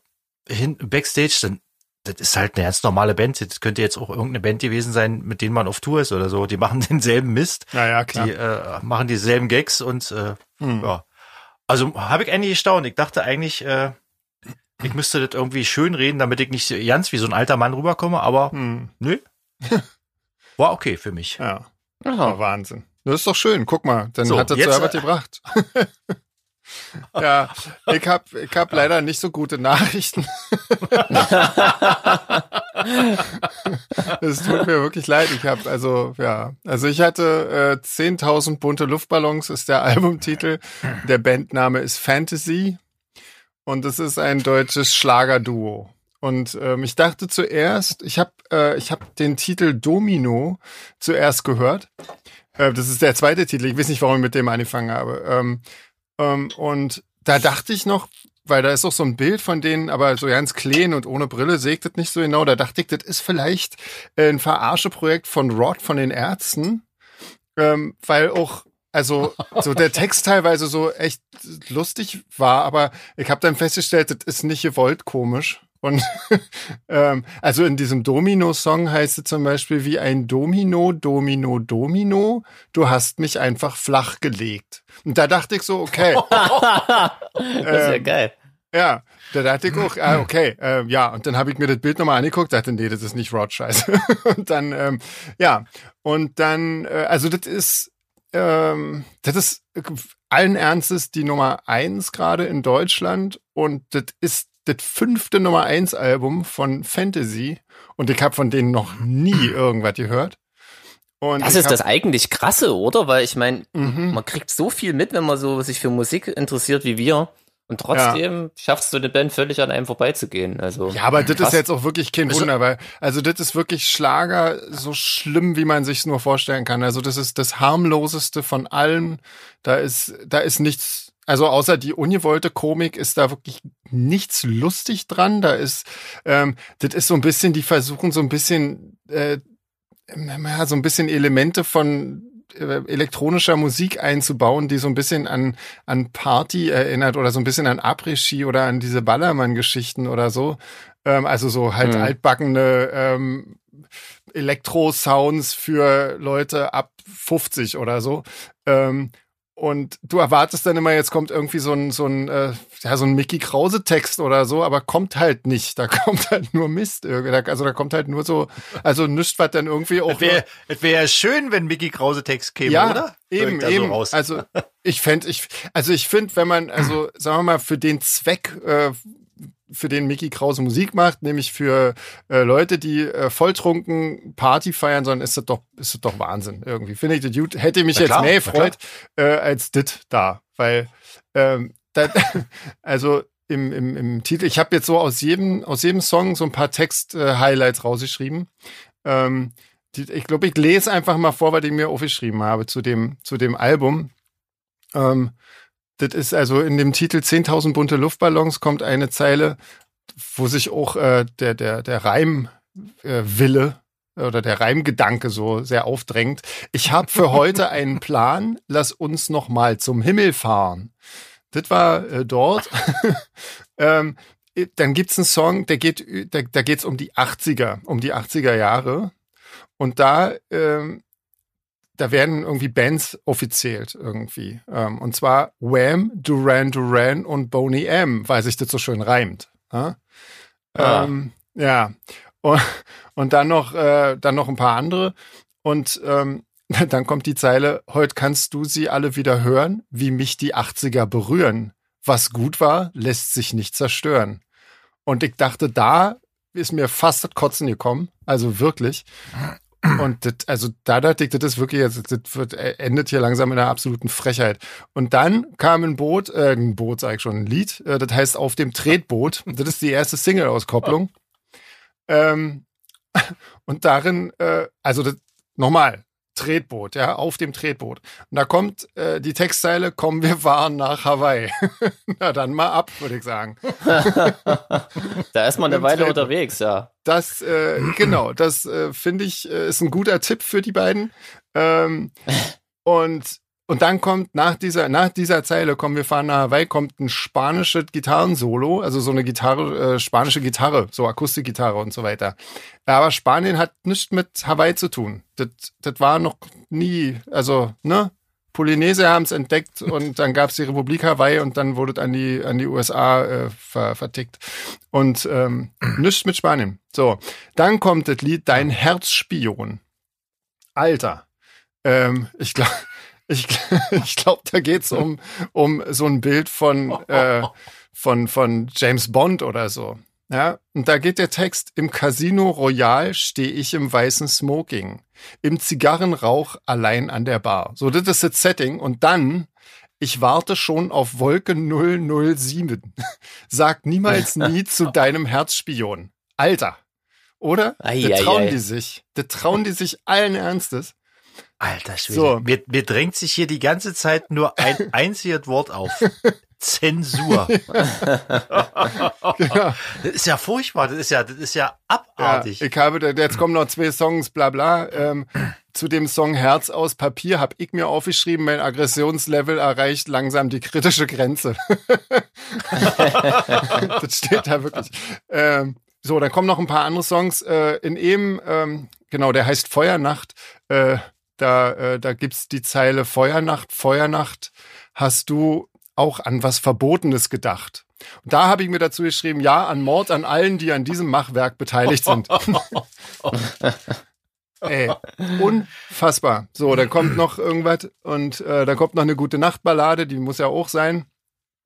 hinten Backstage, dann das ist halt eine ganz normale Band. Das könnte jetzt auch irgendeine Band gewesen sein, mit denen man auf Tour ist oder so. Die machen *laughs* denselben Mist, Naja, klar. die äh, machen dieselben Gags und äh, Hm. ja. Also habe ich eigentlich gestaunt. Ich dachte eigentlich, äh, ich müsste das irgendwie schön reden, damit ich nicht ganz wie so ein alter Mann rüberkomme, aber Hm. nö. *laughs* War okay für mich. Ja. Aha. Wahnsinn. Das ist doch schön. Guck mal, dann So, hat das jetzt, Herbert äh, gebracht. *laughs* ja, ich hab, ich hab leider nicht so gute Nachrichten. Es tut mir wirklich leid. Ich habe also ja, also ich hatte äh, 10.000 bunte Luftballons ist der *laughs* Albumtitel. Der Bandname ist Fantasy und es ist ein deutsches Schlagerduo. Und ähm, ich dachte zuerst, ich habe äh, ich habe den Titel Domino zuerst gehört. Äh, das ist der zweite Titel. Ich weiß nicht, warum ich mit dem angefangen habe. Ähm, ähm, und da dachte ich noch, weil da ist auch so ein Bild von denen, aber so ganz clean und ohne Brille sägt das nicht so genau. Da dachte ich, das ist vielleicht äh, ein Verarscheprojekt von Rod von den Ärzten, ähm, weil auch also so der *laughs* Text teilweise so echt lustig war, aber ich habe dann festgestellt, das ist nicht gewollt komisch. Und *laughs* ähm, also in diesem Domino-Song heißt es zum Beispiel wie ein Domino, Domino, Domino. Du hast mich einfach flach gelegt. Und da dachte ich so, okay, *laughs* *laughs* Das ist ja Ähm, geil. ja, da dachte ich auch, ah, okay, äh, ja, und dann habe ich mir das Bild nochmal angeguckt, dachte, nee, das ist nicht Rod Scheiße. und dann, ähm, ja, und dann, äh, also das ist, ähm, das ist allen Ernstes die Nummer eins gerade in Deutschland und das ist das fünfte Nummer eins Album von Fantasy und ich habe von denen noch nie *clears throat* irgendwas gehört. Und Das ist das eigentlich krasse, oder? Weil ich meine, Mhm. man kriegt so viel mit, wenn man so sich für Musik interessiert wie wir. Und trotzdem schaffst du eine Band völlig an einem vorbeizugehen. Also Ja, aber das krass. ist jetzt auch wirklich kein Also- Wunder, weil, also das ist wirklich Schlager so schlimm, wie man sich nur vorstellen kann. Also das ist das harmloseste von allem. Da ist, da ist nichts, also außer die ungewollte Komik ist da wirklich nichts lustig dran. Da ist, ähm, das ist so ein bisschen, die versuchen so ein bisschen, äh, ja, so ein bisschen Elemente von äh, elektronischer Musik einzubauen, die so ein bisschen an, an Party erinnert oder so ein bisschen an Après-Ski oder an diese Ballermann-Geschichten oder so. Ähm, also so halt Mhm. altbackene ähm, Elektro-Sounds für Leute ab 50 oder so. Ähm, und du erwartest dann immer, jetzt kommt irgendwie so ein, so ein, äh, ja, so ein Mickey Krause-Text oder so, aber kommt halt nicht. Da *laughs* kommt halt nur Mist. irgendwie. Also da kommt halt nur so, also nichts, was dann irgendwie auch. Es wäre wär ja schön, wenn Mickey Krause Text käme, ja, oder? Eben, eben. So raus. Also *laughs* ich fände, ich, also ich finde, wenn man, also *clears throat* sagen wir mal, für den Zweck, äh, für den Mickey Krause Musik macht, nämlich für äh, Leute, die äh, volltrunken Party feiern sollen, ist das doch, ist das doch Wahnsinn irgendwie. Finde ich das gut. Hätte mich Na jetzt klar, mehr gefreut äh, als dit da, weil ähm, das, *laughs* also im, im, im Titel, ich habe jetzt so aus jedem aus jedem Song so ein paar Text-Highlights rausgeschrieben. Ähm, die, ich glaube, ich lese einfach mal vor, was ich mir aufgeschrieben habe zu dem, zu dem Album. Ähm, das ist also in dem Titel 10.000 bunte Luftballons kommt eine Zeile, wo sich auch äh, der, der, der Reimwille äh, Wille oder der Reimgedanke so sehr aufdrängt. Ich habe für *laughs* heute einen Plan, lass uns noch mal zum Himmel fahren. Das war äh, dort. *laughs* ähm, dann gibt's einen Song, der geht, da, da geht's um die 80er, um die 80er Jahre. Und da, ähm, da werden irgendwie Bands offiziert irgendwie. Ähm, und zwar Wham, Duran Duran und Boney M, weil sich das so schön reimt. Ja. Ah. Ähm, ja. Und, und dann noch, äh, dann noch ein paar andere. Und ähm, *laughs* dann kommt die Zeile, heute kannst du sie alle wieder hören, wie mich die 80er berühren. Was gut war, lässt sich nicht zerstören. Und ich dachte, da ist mir fast das Kotzen gekommen. Also wirklich. Und das, also da dachte ich, das ist wirklich, das wird, äh, endet hier langsam in einer absoluten Frechheit. Und dann kam ein Boot, äh, ein Boot, sag ich schon, ein Lied, äh, das heißt Auf dem Tretboot. Das ist die erste Single-Auskopplung. Ähm, *laughs* und darin, äh, also das, nochmal, Tretboot, ja, auf dem Tretboot. Und da kommt äh, die Textzeile, komm, wir fahren nach Hawaii. *laughs* Na dann mal ab, würde ich sagen. *laughs* da ist man eine Weile Tretboot. unterwegs, ja. Das, äh, genau, das äh, finde ich, äh, ist ein guter Tipp für die beiden. Ähm, und und dann kommt nach dieser, nach dieser Zeile, kommen wir fahren nach Hawaii, kommt ein spanisches Gitarrensolo, also so eine Gitarre, äh, spanische Gitarre, so Akustikgitarre und so weiter. Aber Spanien hat nichts mit Hawaii zu tun. Das, das war noch nie, also, ne? Polyneser haben es entdeckt *laughs* und dann gab es die Republik Hawaii und dann wurde es an die, an die USA äh, ver, vertickt. Und ähm, *clears throat* nichts mit Spanien. So, dann kommt das Lied Dein Herzspion. Alter. Ähm, ich glaube, ich, *laughs* ich glaube, da geht's um, um so ein Bild von, äh, von, von James Bond oder so. Ja, und da geht der Text, im Casino Royal stehe ich im weißen Smoking, im Zigarrenrauch allein an der Bar. So, das ist das Setting. Und dann, ich warte schon auf Wolke 007. *laughs* Sag niemals *laughs* nie zu deinem Herzspion. Alter. Oder? Ei, da trauen ei, die sich. Da trauen die sich allen Ernstes. Alter Schwede. So. Mir, mir drängt sich hier die ganze Zeit nur ein *laughs* einziges Wort auf. Zensur. *laughs* genau. Das ist ja furchtbar, das ist ja, das ist ja abartig. Ja, ich habe, jetzt kommen noch zwei Songs, bla bla. Ähm, zu dem Song Herz aus Papier habe ich mir aufgeschrieben, mein Aggressionslevel erreicht langsam die kritische Grenze. *laughs* das steht da wirklich. Ähm, so, dann kommen noch ein paar andere Songs. Äh, in eben, ähm, genau, der heißt Feuernacht. Äh, da, äh, da gibt's die Zeile Feuernacht, Feuernacht. Hast du auch an was Verbotenes gedacht? Und da habe ich mir dazu geschrieben, ja, an Mord an allen, die an diesem Machwerk beteiligt sind. *laughs* Ey, unfassbar. So, dann kommt noch irgendwas und äh, da kommt noch eine gute Nachtballade, die muss ja auch sein.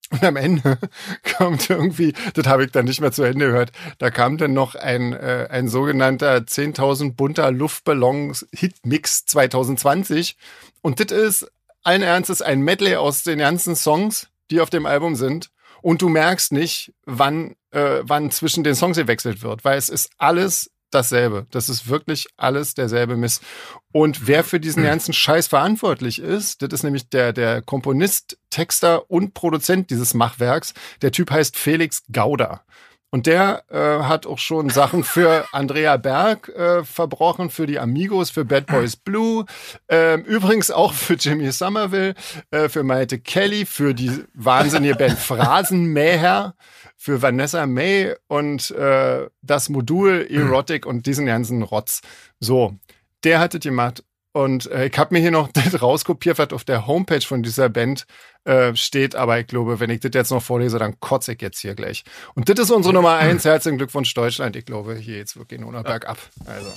Und am Ende *laughs* kommt irgendwie, das habe ich dann nicht mehr zu Ende gehört, da kam dann noch ein, äh, ein sogenannter 10.000 bunter Luftballons Hitmix 2020. Und das ist allen Ernstes ein Medley aus den ganzen Songs, die auf dem Album sind. Und du merkst nicht, wann, äh, wann zwischen den Songs gewechselt wird, weil es ist alles dasselbe. Das ist wirklich alles derselbe Mist. Und wer für diesen ganzen Scheiß verantwortlich ist, das ist nämlich der, der Komponist, Texter und Produzent dieses Machwerks. Der Typ heißt Felix Gauder. Und der äh, hat auch schon Sachen für *laughs* Andrea Berg äh, verbrochen, für die Amigos, für Bad Boys Blue, äh, übrigens auch für Jimmy Somerville, äh, für Maite Kelly, für die wahnsinnige Band *laughs* Phrasenmäher, für Vanessa May und äh, das Modul Erotic und diesen ganzen Rotz. So, der hatte die gemacht. Und äh, ich habe mir hier noch *laughs* das rauskopiert, was auf der Homepage von dieser Band äh, steht. Aber ich glaube, wenn ich das jetzt noch vorlese, dann kotze ich jetzt hier gleich. Und das ist unsere Nummer eins. Herzlichen Glückwunsch Deutschland. Ich glaube, hier jetzt wirklich nur noch bergab. Also.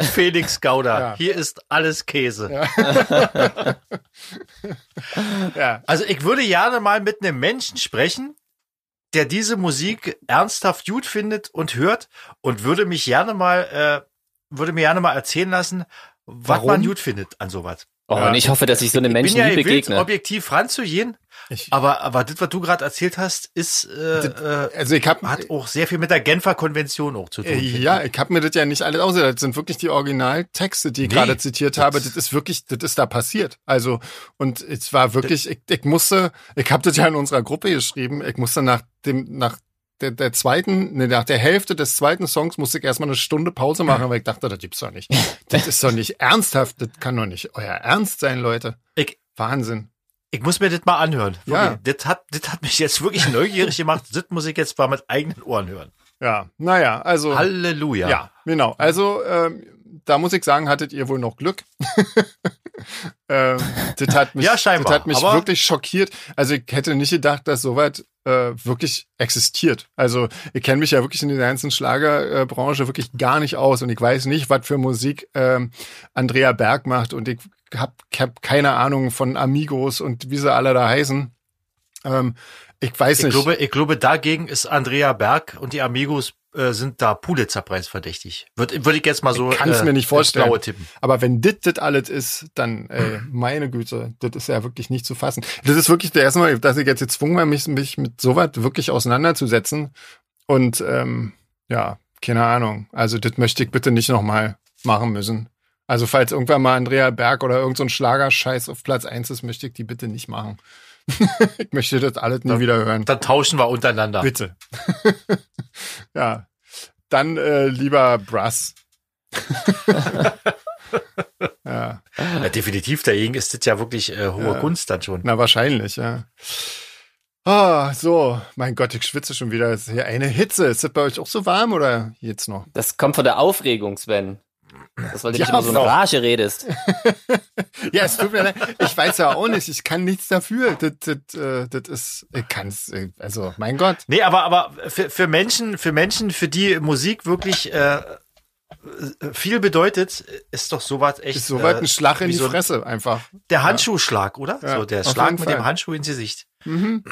Felix Gauder. Ja. Hier ist alles Käse. Ja. *laughs* ja. Also ich würde gerne mal mit einem Menschen sprechen, der diese Musik ernsthaft gut findet und hört und würde mich gerne mal, äh, würde mir gerne mal erzählen lassen, was man gut findet an sowas. Oh, Ja. und ich hoffe, dass ich so einem ich Menschen bin ja nie begegne. objektiv ranzugehen, Ich, aber, aber das, was du gerade erzählt hast, ist, äh, äh, also ich habe hat auch sehr viel mit der Genfer Konvention auch zu tun. Äh, Ja, ich habe mir das ja nicht alles ausgedacht. Das sind wirklich die Originaltexte, die ich Nee, gerade zitiert habe. Das ist wirklich, das ist da passiert. Also, und es war wirklich, ich, ich musste, ich habe das ja in unserer Gruppe geschrieben, ich musste nach dem, nach der, der zweiten, ne, nach der Hälfte des zweiten Songs musste ich erstmal eine Stunde Pause machen, weil ich dachte, das gibt's doch nicht. Das ist doch nicht ernsthaft, das kann doch nicht euer Ernst sein, Leute. Ich, Wahnsinn. ich muss mir das mal anhören. Ja. Das hat, das hat mich jetzt wirklich neugierig gemacht. Das muss ich jetzt mal mit eigenen Ohren hören. Ja, naja, also. Halleluja. Ja, genau. Also ähm, da muss ich sagen, hattet ihr wohl noch Glück. *laughs* ähm, das hat mich, Ja, scheinbar, das hat mich wirklich schockiert. Also ich hätte nicht gedacht, dass soweit äh, wirklich existiert. Also ich kenne mich ja wirklich in der ganzen Schlagerbranche wirklich gar nicht aus und ich weiß nicht, was für Musik ähm, Andrea Berg macht und ich habe hab keine Ahnung von Amigos und wie sie alle da heißen. Ähm, ich weiß Ich nicht. glaube, ich glaube, dagegen ist Andrea Berg und die Amigos äh, sind da Pulitzerpreis verdächtig. Würde würd ich jetzt mal so Ich kann's mir nicht vorstellen. Blaue tippen. Aber wenn dit dit alles ist, dann, ey, meine Güte, das ist ja wirklich nicht zu fassen. Das ist wirklich der erste Mal, dass ich jetzt gezwungen war, mich, mich mit sowas wirklich auseinanderzusetzen. Und ähm, ja, keine Ahnung. Also das möchte ich bitte nicht nochmal machen müssen. Also falls irgendwann mal Andrea Berg oder irgend so Schlagerscheiß auf Platz eins ist, möchte ich die bitte nicht machen. *laughs* ich möchte das alles nie Dann- wieder hören. Dann tauschen wir untereinander. Bitte. *laughs* ja. Dann äh, lieber Brass. *laughs* ja. Ja, definitiv, dagegen ist das ja wirklich äh, hohe Ja. Kunst dann schon. Na, wahrscheinlich, ja. Ah, so. Mein Gott, ich schwitze schon wieder. Es ist hier eine Hitze. Ist das bei euch auch so warm oder jetzt noch? Das kommt von der Aufregung, Sven. Das, weil du Ja, nicht immer so in Frau. Rage redest. *laughs* Ja, es tut mir leid. Ich weiß ja auch nicht. Ich kann nichts dafür. Das, das, äh, das ist, ich kann's, äh, also, mein Gott. Nee, aber, aber für, für Menschen, für Menschen, für die Musik wirklich äh, viel bedeutet, ist doch sowas echt. Ist soweit ein äh, Schlag in die so Fresse, einfach. Der Handschuhschlag, oder? Ja, so der Schlag mit Fall. dem Handschuh ins Gesicht. Mhm.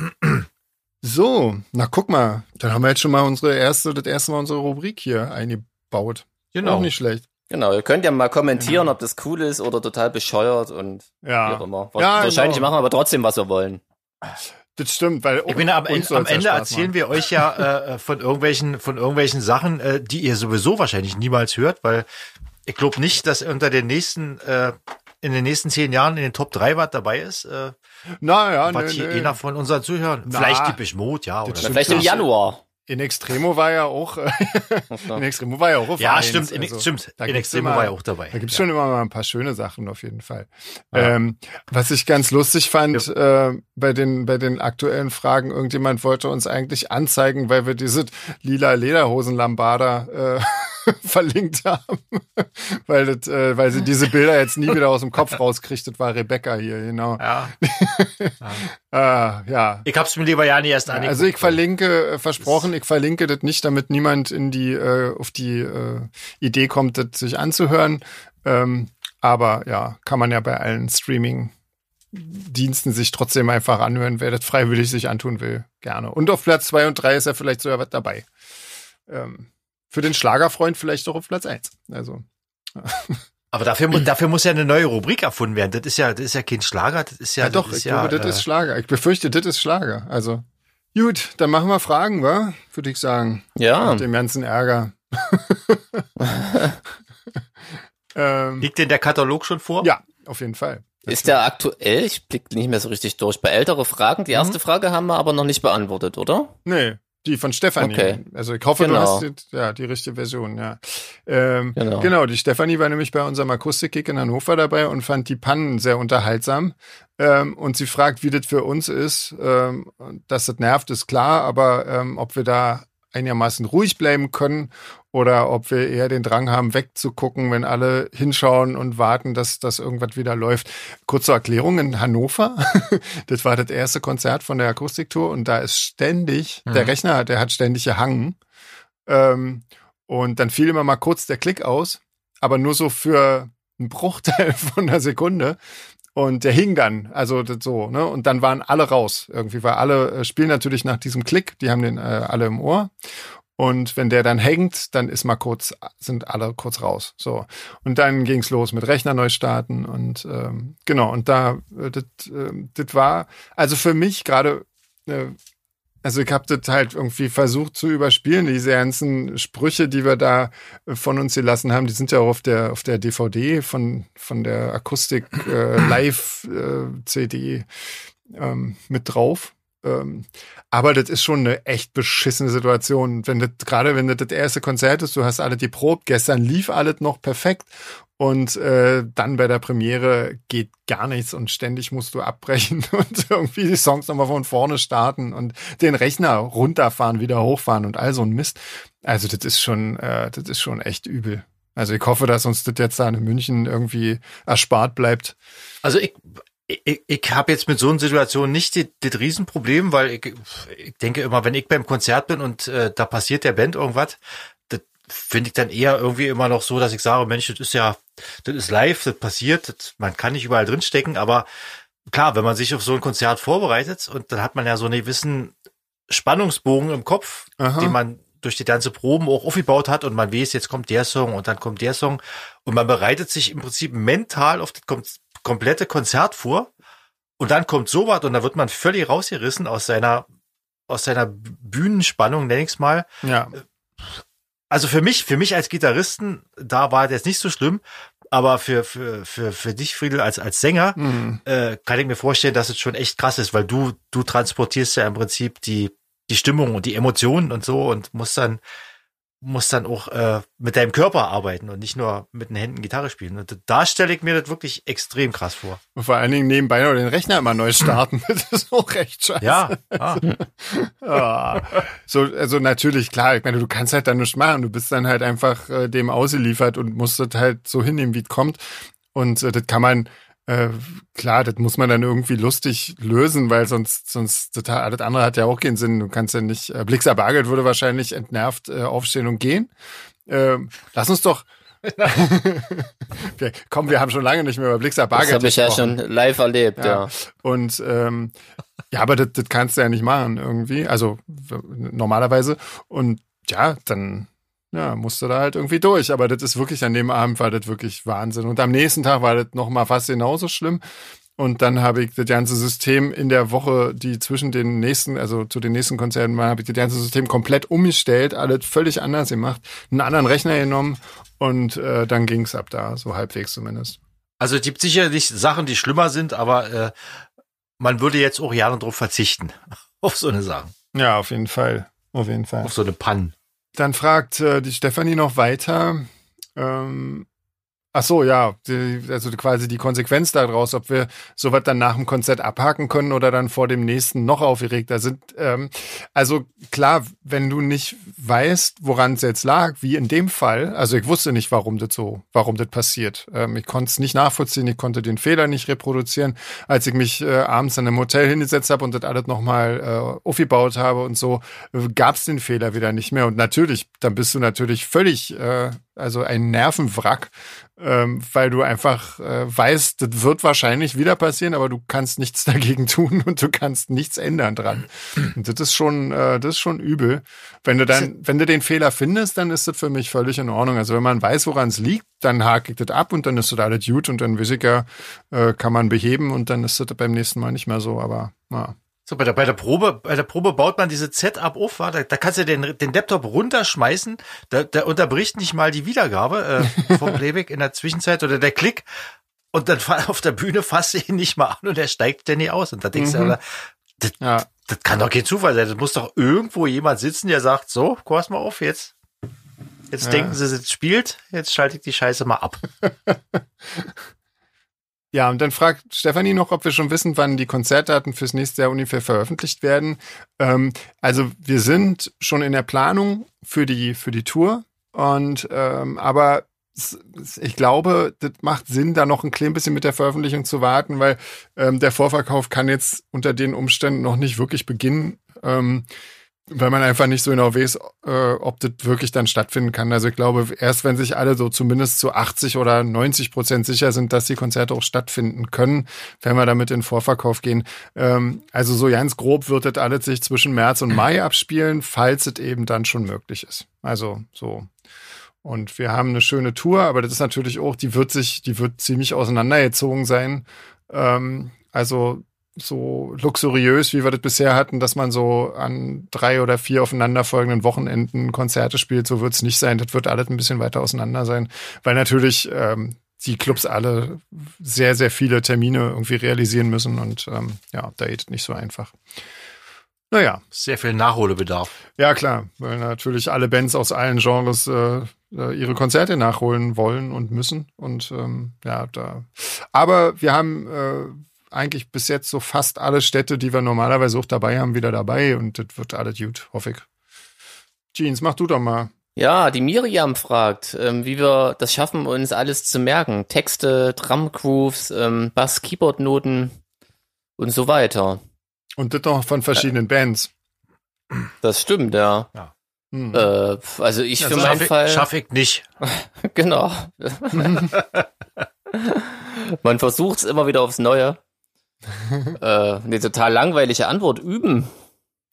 So, na guck mal. Dann haben wir jetzt schon mal unsere erste, das erste Mal unsere Rubrik hier eingebaut. Genau. Auch nicht schlecht. Genau, ihr könnt ja mal kommentieren, ob das cool ist oder total bescheuert und wie Ja. auch immer. Ja, Wahrscheinlich genau. machen wir aber trotzdem, was wir wollen. Das stimmt, weil Ich meine, am, am Ende Spaß erzählen machen. wir euch ja äh, von irgendwelchen, von irgendwelchen Sachen, äh, die ihr sowieso wahrscheinlich niemals hört, weil ich glaube nicht, dass unter den nächsten, äh, in den nächsten zehn Jahren in den Top 3 was dabei ist, äh, Naja, was nee, hier nee. einer von unseren Zuhörern. Na, Vielleicht typisch Mut, ja. Oder vielleicht im. Januar. In Extremo war ja auch, äh, in Extremo war ja auch auf ja, eins, stimmt, in, also, stimmt. In Extremo immer- war ja auch dabei. Da gibt's ja. schon immer mal ein paar schöne Sachen auf jeden Fall. Ja. Ähm, was ich ganz lustig fand äh, bei den bei den aktuellen Fragen, irgendjemand wollte uns eigentlich anzeigen, weil wir diese lila Lederhosen Lambada äh, *laughs* verlinkt haben, *laughs* weil das, äh, weil sie diese Bilder jetzt nie wieder aus dem Kopf rauskriegt. Das war Rebecca hier, genau. Ja. *laughs* Ah, ja, Ich hab's mir lieber ja nicht erst angeguckt. also ich verlinke, äh, versprochen, ich verlinke das nicht, damit niemand in die, äh, auf die äh, Idee kommt, das sich anzuhören. Ähm, aber ja, kann man ja bei allen Streaming-Diensten sich trotzdem einfach anhören, wer das freiwillig sich antun will, gerne. Und auf Platz zwei und drei ist ja vielleicht sogar was dabei. Ähm, für den Schlagerfreund vielleicht auch auf Platz eins. Also, Aber dafür, dafür muss ja eine neue Rubrik erfunden werden. Das ist ja, das ist ja kein Schlager, das ist ja, ja, doch, das ist ich glaube, das äh, ist Schlager. Ich befürchte, das ist Schlager. Also, gut, dann machen wir Fragen, wa? Würde ich sagen. Ja. Mit dem ganzen Ärger. *laughs* ähm, Liegt denn der Katalog schon vor? ja, auf jeden Fall. Ist der aktuell? Ich blick nicht mehr so richtig durch. Bei ältere Fragen, die erste Frage haben wir aber noch nicht beantwortet, oder? Nee, die von Stefanie. Okay. Also ich hoffe, Genau. du hast die, ja, die richtige Version, ja. Ähm, Genau. genau. die Stefanie war nämlich bei unserem Akustikkick in Hannover dabei und fand die Pannen sehr unterhaltsam. Ähm, und sie fragt, wie das für uns ist. Ähm, dass das nervt, ist klar, aber ähm, ob wir da einigermaßen ruhig bleiben können oder ob wir eher den Drang haben, wegzugucken, wenn alle hinschauen und warten, dass das irgendwas wieder läuft. Kurze Erklärung in Hannover. *laughs* das war das erste Konzert von der Akustiktour und da ist ständig, der Mhm. Rechner, der hat ständig gehangen. Ähm, und dann fiel immer mal kurz der Klick aus, aber nur so für einen Bruchteil *laughs* von einer Sekunde. Und der hing dann, also das so, ne? Und dann waren alle raus irgendwie, weil alle äh, spielen natürlich nach diesem Klick, die haben den äh, alle im Ohr. Und wenn der dann hängt, dann ist mal kurz, sind alle kurz raus. So. Und dann ging's los mit Rechner neu starten und ähm, genau, und da, äh, das äh, war, also für mich gerade, äh, also ich habe das halt irgendwie versucht zu überspielen, diese ganzen Sprüche, die wir da äh, von uns gelassen haben, die sind ja auch auf der auf der DVD von von der Akustik äh, *clears throat* Live äh, CD ähm, mit drauf. Ähm, aber das ist schon eine echt beschissene Situation. Wenn das, gerade wenn das das erste Konzert ist, du hast alle die Probe, gestern lief alles noch perfekt und äh, dann bei der Premiere geht gar nichts und ständig musst du abbrechen *laughs* und irgendwie die Songs nochmal von vorne starten und den Rechner runterfahren, wieder hochfahren und all so ein Mist. Also das ist schon, äh, das ist schon echt übel. Also ich hoffe, dass uns das jetzt da in München irgendwie erspart bleibt. Also ich, ich, ich habe jetzt mit so einer Situation nicht das Riesenproblem, weil ich, ich denke immer, wenn ich beim Konzert bin und äh, da passiert der Band irgendwas, das finde ich dann eher irgendwie immer noch so, dass ich sage, Mensch, das ist ja, das ist live, das passiert, das, man kann nicht überall drinstecken, aber klar, wenn man sich auf so ein Konzert vorbereitet und dann hat man ja so einen gewissen Spannungsbogen im Kopf, Aha. den man durch die ganze Proben auch aufgebaut hat und man weiß, jetzt kommt der Song und dann kommt der Song und man bereitet sich im Prinzip mental auf das komplette Konzert vor und dann kommt sowas und da wird man völlig rausgerissen aus seiner aus seiner Bühnenspannung, nenn ich's mal. Ja. Also für mich, für mich als Gitarristen, da war das nicht so schlimm, aber für für für für dich Friedel als als Sänger mhm. äh, kann ich mir vorstellen, dass es schon echt krass ist, weil du du transportierst ja im Prinzip die die Stimmung und die Emotionen und so und musst dann muss dann auch äh, mit deinem Körper arbeiten und nicht nur mit den Händen Gitarre spielen. Und da stelle ich mir das wirklich extrem krass vor. Und vor allen Dingen nebenbei noch den Rechner immer neu starten. *laughs* das ist auch recht scheiße. Ja. *laughs* Ah. ja. So, also natürlich, klar, ich meine, du kannst halt dann nichts machen. Du bist dann halt einfach äh, dem ausgeliefert und musst das halt so hinnehmen, wie es kommt. Und äh, das kann man äh, klar, das muss man dann irgendwie lustig lösen, weil sonst, sonst total, alles andere hat ja auch keinen Sinn. Du kannst ja nicht, äh, Blixer Bargeld würde wahrscheinlich entnervt äh, aufstehen und gehen. Äh, lass uns doch, *laughs* wir, komm, wir haben schon lange nicht mehr über Blixer Bargeld Das habe ich ja schon live erlebt, ja. ja. Und ähm, ja, aber das, das kannst du ja nicht machen irgendwie. Also normalerweise. Und ja, dann ja, musste da halt irgendwie durch. Aber das ist wirklich, an dem Abend war das wirklich Wahnsinn. Und am nächsten Tag war das nochmal fast genauso schlimm. Und dann habe ich das ganze System in der Woche, die zwischen den nächsten, also zu den nächsten Konzerten war, habe ich das ganze System komplett umgestellt, alles völlig anders gemacht, einen anderen Rechner genommen und äh, dann ging's ab da, so halbwegs zumindest. Also es gibt sicherlich Sachen, die schlimmer sind, aber äh, man würde jetzt auch Jahre drauf verzichten, *laughs* auf so eine Sache. Ja, auf jeden Fall. Auf jeden Fall. Auf so eine Pannen. Dann fragt äh, die Stefanie noch weiter. Ähm, Ach so, ja, also quasi die Konsequenz daraus, ob wir sowas dann nach dem Konzert abhaken können oder dann vor dem nächsten noch aufgeregter sind. Ähm, also klar, wenn du nicht weißt, woran es jetzt lag, wie in dem Fall, also ich wusste nicht, warum das so, warum das passiert. Ähm, ich konnte es nicht nachvollziehen, ich konnte den Fehler nicht reproduzieren. Als ich mich äh, abends in einem Hotel hingesetzt habe und das alles nochmal äh, aufgebaut habe und so, äh, gab es den Fehler wieder nicht mehr. Und natürlich, dann bist du natürlich völlig äh, also ein Nervenwrack, ähm, weil du einfach äh, weißt, das wird wahrscheinlich wieder passieren, aber du kannst nichts *laughs* dagegen tun und du kannst nichts ändern dran. Und das ist schon, äh, das ist schon übel. Wenn du dann, wenn du den Fehler findest, dann ist das für mich völlig in Ordnung. Also wenn man weiß, woran es liegt, dann hake ich das ab und dann ist das alles gut und dann weiß ich ja, äh, kann man beheben und dann ist das beim nächsten Mal nicht mehr so, aber ja. So, bei der, bei der Probe, bei der Probe baut man diese Setup auf, da, da kannst du den, den Laptop runterschmeißen, da, da unterbricht nicht mal die Wiedergabe äh, vom *laughs* Playback in der Zwischenzeit oder der Klick und dann auf der Bühne fasst du ihn nicht mal an und er steigt denn nicht aus. Und da denkst mhm. du, das, ja. das kann doch kein Zufall sein. Das muss doch irgendwo jemand sitzen, der sagt, so, pass mal auf jetzt. Jetzt ja. denken sie, es spielt, jetzt schalte ich die Scheiße mal ab. *laughs* Ja, und dann fragt Stefanie noch, ob wir schon wissen, wann die Konzertdaten fürs nächste Jahr ungefähr veröffentlicht werden. Ähm, also wir sind schon in der Planung für die für die Tour und ähm, aber ich glaube, das macht Sinn, da noch ein klein bisschen mit der Veröffentlichung zu warten, weil ähm, der Vorverkauf kann jetzt unter den Umständen noch nicht wirklich beginnen. Ähm, weil man einfach nicht so genau weiß, äh, ob das wirklich dann stattfinden kann. Also ich glaube, erst wenn sich alle so zumindest zu 80 oder 90 Prozent sicher sind, dass die Konzerte auch stattfinden können, wenn wir damit in Vorverkauf gehen. Ähm, also so ganz grob wird das alles sich zwischen März und Mai abspielen, falls es eben dann schon möglich ist. Also so. Und wir haben eine schöne Tour, aber das ist natürlich auch, die wird sich, die wird ziemlich auseinandergezogen sein. Ähm, also so luxuriös, wie wir das bisher hatten, dass man so an drei oder vier aufeinanderfolgenden Wochenenden Konzerte spielt, so wird es nicht sein. Das wird alles ein bisschen weiter auseinander sein, weil natürlich ähm, die Clubs alle sehr, sehr viele Termine irgendwie realisieren müssen und ähm, ja, da geht es nicht so einfach. Naja. Sehr viel Nachholbedarf. Ja, klar, weil natürlich alle Bands aus allen Genres äh, äh ihre Konzerte nachholen wollen und müssen. Und ähm, ja, da. Aber wir haben äh, eigentlich bis jetzt so fast alle Städte, die wir normalerweise auch dabei haben, wieder dabei und das wird alles gut, hoffe ich. Jeans, mach du doch mal. Ja, die Miriam fragt, ähm, wie wir das schaffen, uns alles zu merken. Texte, Drumgrooves, ähm, Bass, Keyboard-Noten und so weiter. Und das noch von verschiedenen äh, Bands. Das stimmt, ja. ja. Hm. Äh, also ich ja, für meinen Fall. Schaffe ich nicht. *laughs* genau. *laughs* Man versucht es immer wieder aufs Neue äh, eine total langweilige Antwort üben,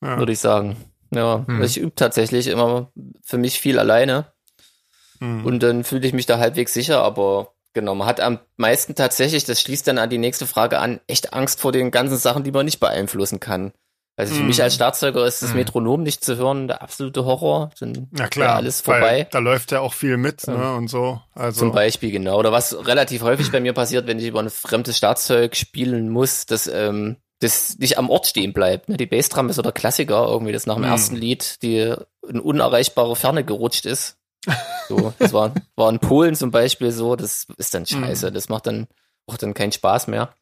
ja. würde ich sagen. Ja, hm. ich übe tatsächlich immer für mich viel alleine. Hm. Und dann fühle ich mich da halbwegs sicher, aber genau, man hat am meisten tatsächlich, das schließt dann an die nächste Frage an, echt Angst vor den ganzen Sachen, die man nicht beeinflussen kann. Also für mm. mich als Startzeuger ist das mm. Metronom nicht zu hören der absolute Horror. Dann ja klar, alles vorbei. da läuft ja auch viel mit ne, ja. und so. Also. Zum Beispiel, genau. Oder was relativ häufig bei mir passiert, wenn ich über ein fremdes Startzeug spielen muss, dass ähm, das nicht am Ort stehen bleibt. Ne? Die Bassdrum ist oder Klassiker, irgendwie, das nach dem mm. ersten Lied die in unerreichbare Ferne gerutscht ist. So, das war, war in Polen zum Beispiel so, das ist dann mm. scheiße. Das macht dann auch dann keinen Spaß mehr.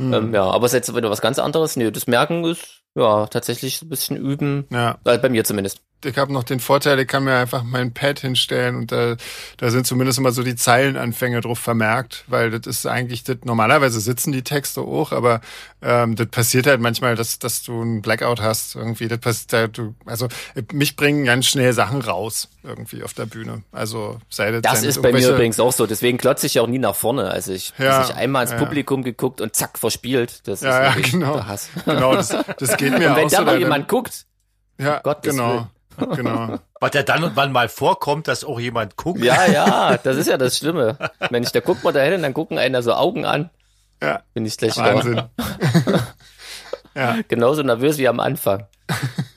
Ähm, ja, aber es ist jetzt wieder was ganz anderes. Nee, das Merken ist ja, tatsächlich ein bisschen üben. Ja. Also bei mir zumindest ich habe noch den Vorteil, ich kann mir einfach mein Pad hinstellen und da, da sind zumindest immer so die Zeilenanfänge drauf vermerkt, weil das ist eigentlich, das, normalerweise sitzen die Texte auch, aber ähm, das passiert halt manchmal, dass, dass du einen Blackout hast irgendwie. Das passiert du, also mich bringen ganz schnell Sachen raus irgendwie auf der Bühne. Also sei das, das ist bei mir übrigens auch so. Deswegen klotze ich ja auch nie nach vorne. Also ich, ja, ich einmal ins ja, Publikum geguckt und zack verspielt. Das ja, ist ja, genau. Hass. Genau, das, *laughs* das geht mir und wenn auch da. Wenn noch jemand guckt, ja, oh Gott, genau. Willen. Genau. *laughs* Was ja dann und wann mal vorkommt, dass auch jemand guckt. Ja, ja, das ist ja das Schlimme. Mensch, da guckt man da hin und dann gucken einer so Augen an. Ja. Bin ich gleich Wahnsinn. *laughs* ja. Genauso nervös wie am Anfang.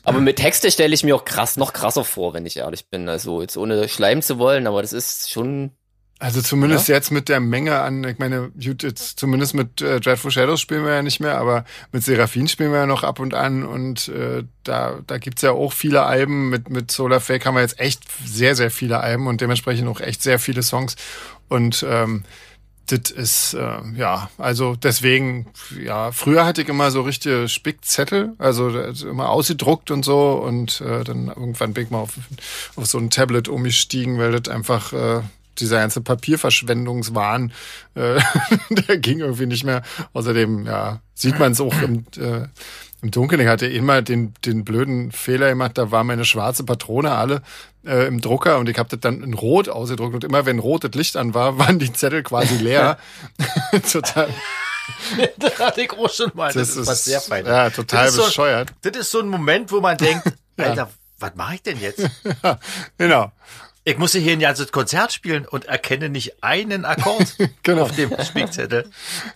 Aber mit Texte stelle ich mir auch krass, noch krasser vor, wenn ich ehrlich bin. Also jetzt ohne schleimen zu wollen, aber das ist schon also zumindest ja? jetzt mit der Menge an, ich meine, jetzt zumindest mit äh, Dreadful Shadows spielen wir ja nicht mehr, aber mit Seraphine spielen wir ja noch ab und an und äh, da, da gibt's ja auch viele Alben. Mit, mit Solar Fake haben wir jetzt echt sehr, sehr viele Alben und dementsprechend auch echt sehr viele Songs. Und ähm, das ist, äh, ja, also deswegen, ja, früher hatte ich immer so richtige Spickzettel, also immer ausgedruckt und so und äh, dann irgendwann bin ich mal auf, auf so ein Tablet umgestiegen, weil das einfach, äh, dieser ganze Papierverschwendungswahn, äh, *laughs* der ging irgendwie nicht mehr. Außerdem, ja, sieht man es auch im, äh, im Dunkeln. Ich hatte immer den, den blöden Fehler gemacht, da war meine schwarze Patrone alle äh, im Drucker und ich habe das dann in Rot ausgedruckt und immer wenn rotes Licht an war, *laughs* waren die Zettel quasi leer. *laughs* total. das hatte ich auch schon mal. Das, das ist was sehr fein. Ja, total das bescheuert. So, das ist so ein Moment, wo man denkt, Alter, ja. was mache ich denn jetzt? ja, genau. Ich musste hier ein ganzes Konzert spielen und erkenne nicht einen Akkord *laughs* genau. auf dem Spielzettel.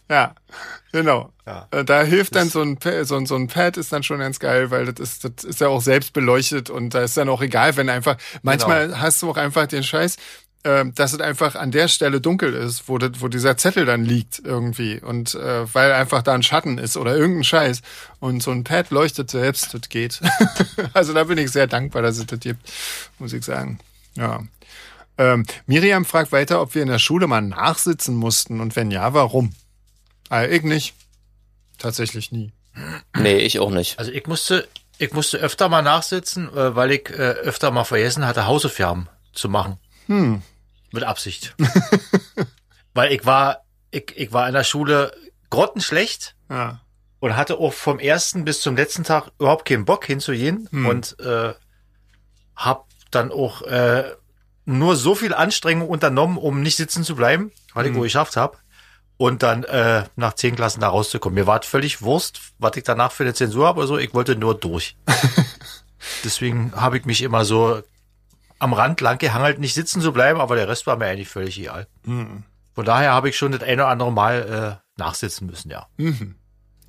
Ja, genau. Ja. Äh, da hilft dann so ein, so, ein, so ein Pad ist dann schon ganz geil, weil das ist, das ist ja auch selbst beleuchtet und da ist dann auch egal, wenn einfach, manchmal genau. hast du auch einfach den Scheiß, äh, dass es einfach an der Stelle dunkel ist, wo, das, wo dieser Zettel dann liegt irgendwie und äh, weil einfach da ein Schatten ist oder irgendein Scheiß und so ein Pad leuchtet selbst, das geht. *laughs* also da bin ich sehr dankbar, dass es das gibt, muss ich sagen. Ja. Ähm, Miriam fragt weiter, ob wir in der Schule mal nachsitzen mussten und wenn ja, warum? Äh, ich nicht. Tatsächlich nie. Nee, ich auch nicht. Also ich musste, ich musste öfter mal nachsitzen, äh, weil ich äh, öfter mal vergessen hatte, Hausaufgaben zu machen. Hm. Mit Absicht. *laughs* weil ich war, ich, ich war in der Schule grottenschlecht. Ja. und hatte auch vom ersten bis zum letzten Tag überhaupt keinen Bock hinzugehen Hm. und äh, hab dann auch äh, nur so viel Anstrengung unternommen, um nicht sitzen zu bleiben, weil ich wo geschafft habe. Und dann äh, nach zehn Klassen da rauszukommen. Mir war völlig Wurst, was ich danach für eine Zensur habe oder so. Ich wollte nur durch. *laughs* Deswegen habe ich mich immer so am Rand lang gehangelt, nicht sitzen zu bleiben, aber der Rest war mir eigentlich völlig egal. Hm. Von daher habe ich schon das eine oder andere Mal äh, nachsitzen müssen, ja. Mhm.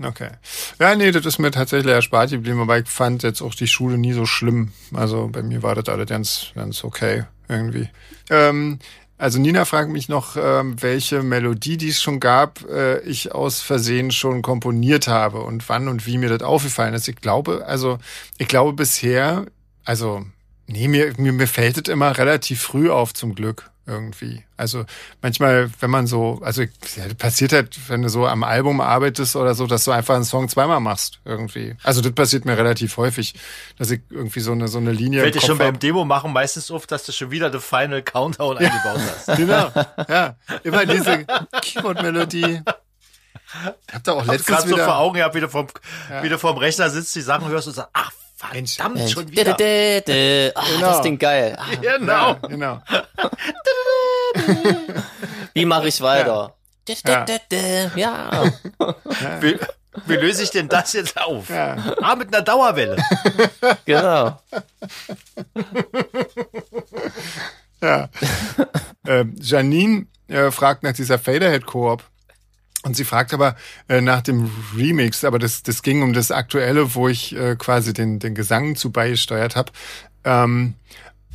Okay. Ja, nee, das ist mir tatsächlich erspart geblieben, aber ich fand jetzt auch die Schule nie so schlimm. Also bei mir war das alles ganz, ganz okay irgendwie. Ähm, also Nina fragt mich noch, ähm, welche Melodie, die es schon gab, äh, ich aus Versehen schon komponiert habe und wann und wie mir das aufgefallen ist. Ich glaube, also ich glaube bisher, also nee, mir, mir, mir fällt es immer relativ früh auf zum Glück irgendwie. Also manchmal, wenn man so, also ja, passiert halt, wenn du so am Album arbeitest oder so, dass du einfach einen Song zweimal machst irgendwie. Also das passiert mir relativ häufig, dass ich irgendwie so eine so eine Linie Fällt dir im schon hab. beim Demo machen meistens auf, dass du schon wieder den Final Countdown eingebaut hast. *laughs* Genau, ja. Immer diese Keyboard-Melodie. Ich hab da auch Hab's letztens gerade so vor wieder... Augen gehabt, wie du vom, Ja. wie du vom Rechner sitzt, die Sachen hörst und sagst, ach, Mensch. verdammt, schon Dä, wieder. dä, dä, dä. Ah, Genau. Das Ding geil. Ah, *laughs* Genau. Ja, *laughs* genau. wie mache ich weiter? Dä, dä, Ja. Ja. Wie, wie *laughs* löse ich denn das jetzt auf? Ja. Ah, mit einer Dauerwelle. genau. Ja. ähm, Janine äh, fragt nach dieser Faderhead-Koop. Und sie fragt aber äh, nach dem Remix, aber das, das ging um das Aktuelle, wo ich äh, quasi den, den Gesang zu beigesteuert habe. Ähm,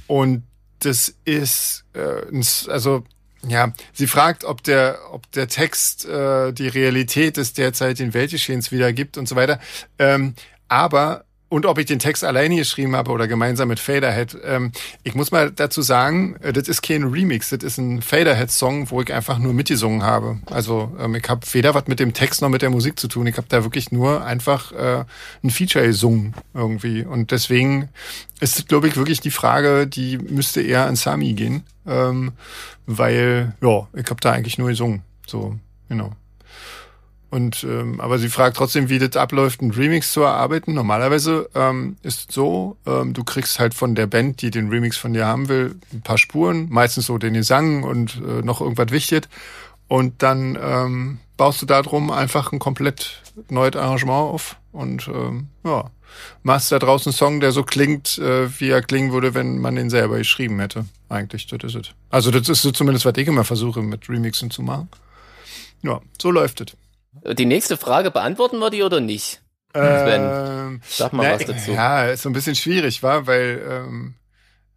und das ist, äh, also ja, sie fragt, ob der, ob der Text äh, die Realität des derzeitigen Weltgeschehens wiedergibt und so weiter. Ähm, aber und ob ich den Text alleine geschrieben habe oder gemeinsam mit Faderhead. Ähm, ich muss mal dazu sagen, äh, das ist kein Remix, das ist ein Faderhead-Song, wo ich einfach nur mitgesungen habe. Also ähm, ich habe weder was mit dem Text noch mit der Musik zu tun. Ich habe da wirklich nur einfach äh, ein Feature gesungen irgendwie. Und deswegen ist glaube ich, wirklich die Frage, die müsste eher an Sami gehen. Ähm, weil, ja, ich habe da eigentlich nur gesungen. So, genau. Und ähm, aber sie fragt trotzdem, wie das abläuft, einen Remix zu erarbeiten. Normalerweise ähm, ist es so, ähm, du kriegst halt von der Band, die den Remix von dir haben will, ein paar Spuren, meistens so den Gesang und äh, noch irgendwas wichtig. Und dann ähm, baust du da drum einfach ein komplett neues Arrangement auf und ähm, ja, machst da draußen einen Song, der so klingt, äh, wie er klingen würde, wenn man den selber geschrieben hätte. Eigentlich, das ist es. Also das ist so zumindest, was ich immer versuche, mit Remixen zu machen. Ja, so läuft es. Die nächste Frage beantworten wir die oder nicht? Ähm, Sag mal na, was dazu. Ja, ist so ein bisschen schwierig, war, weil ähm,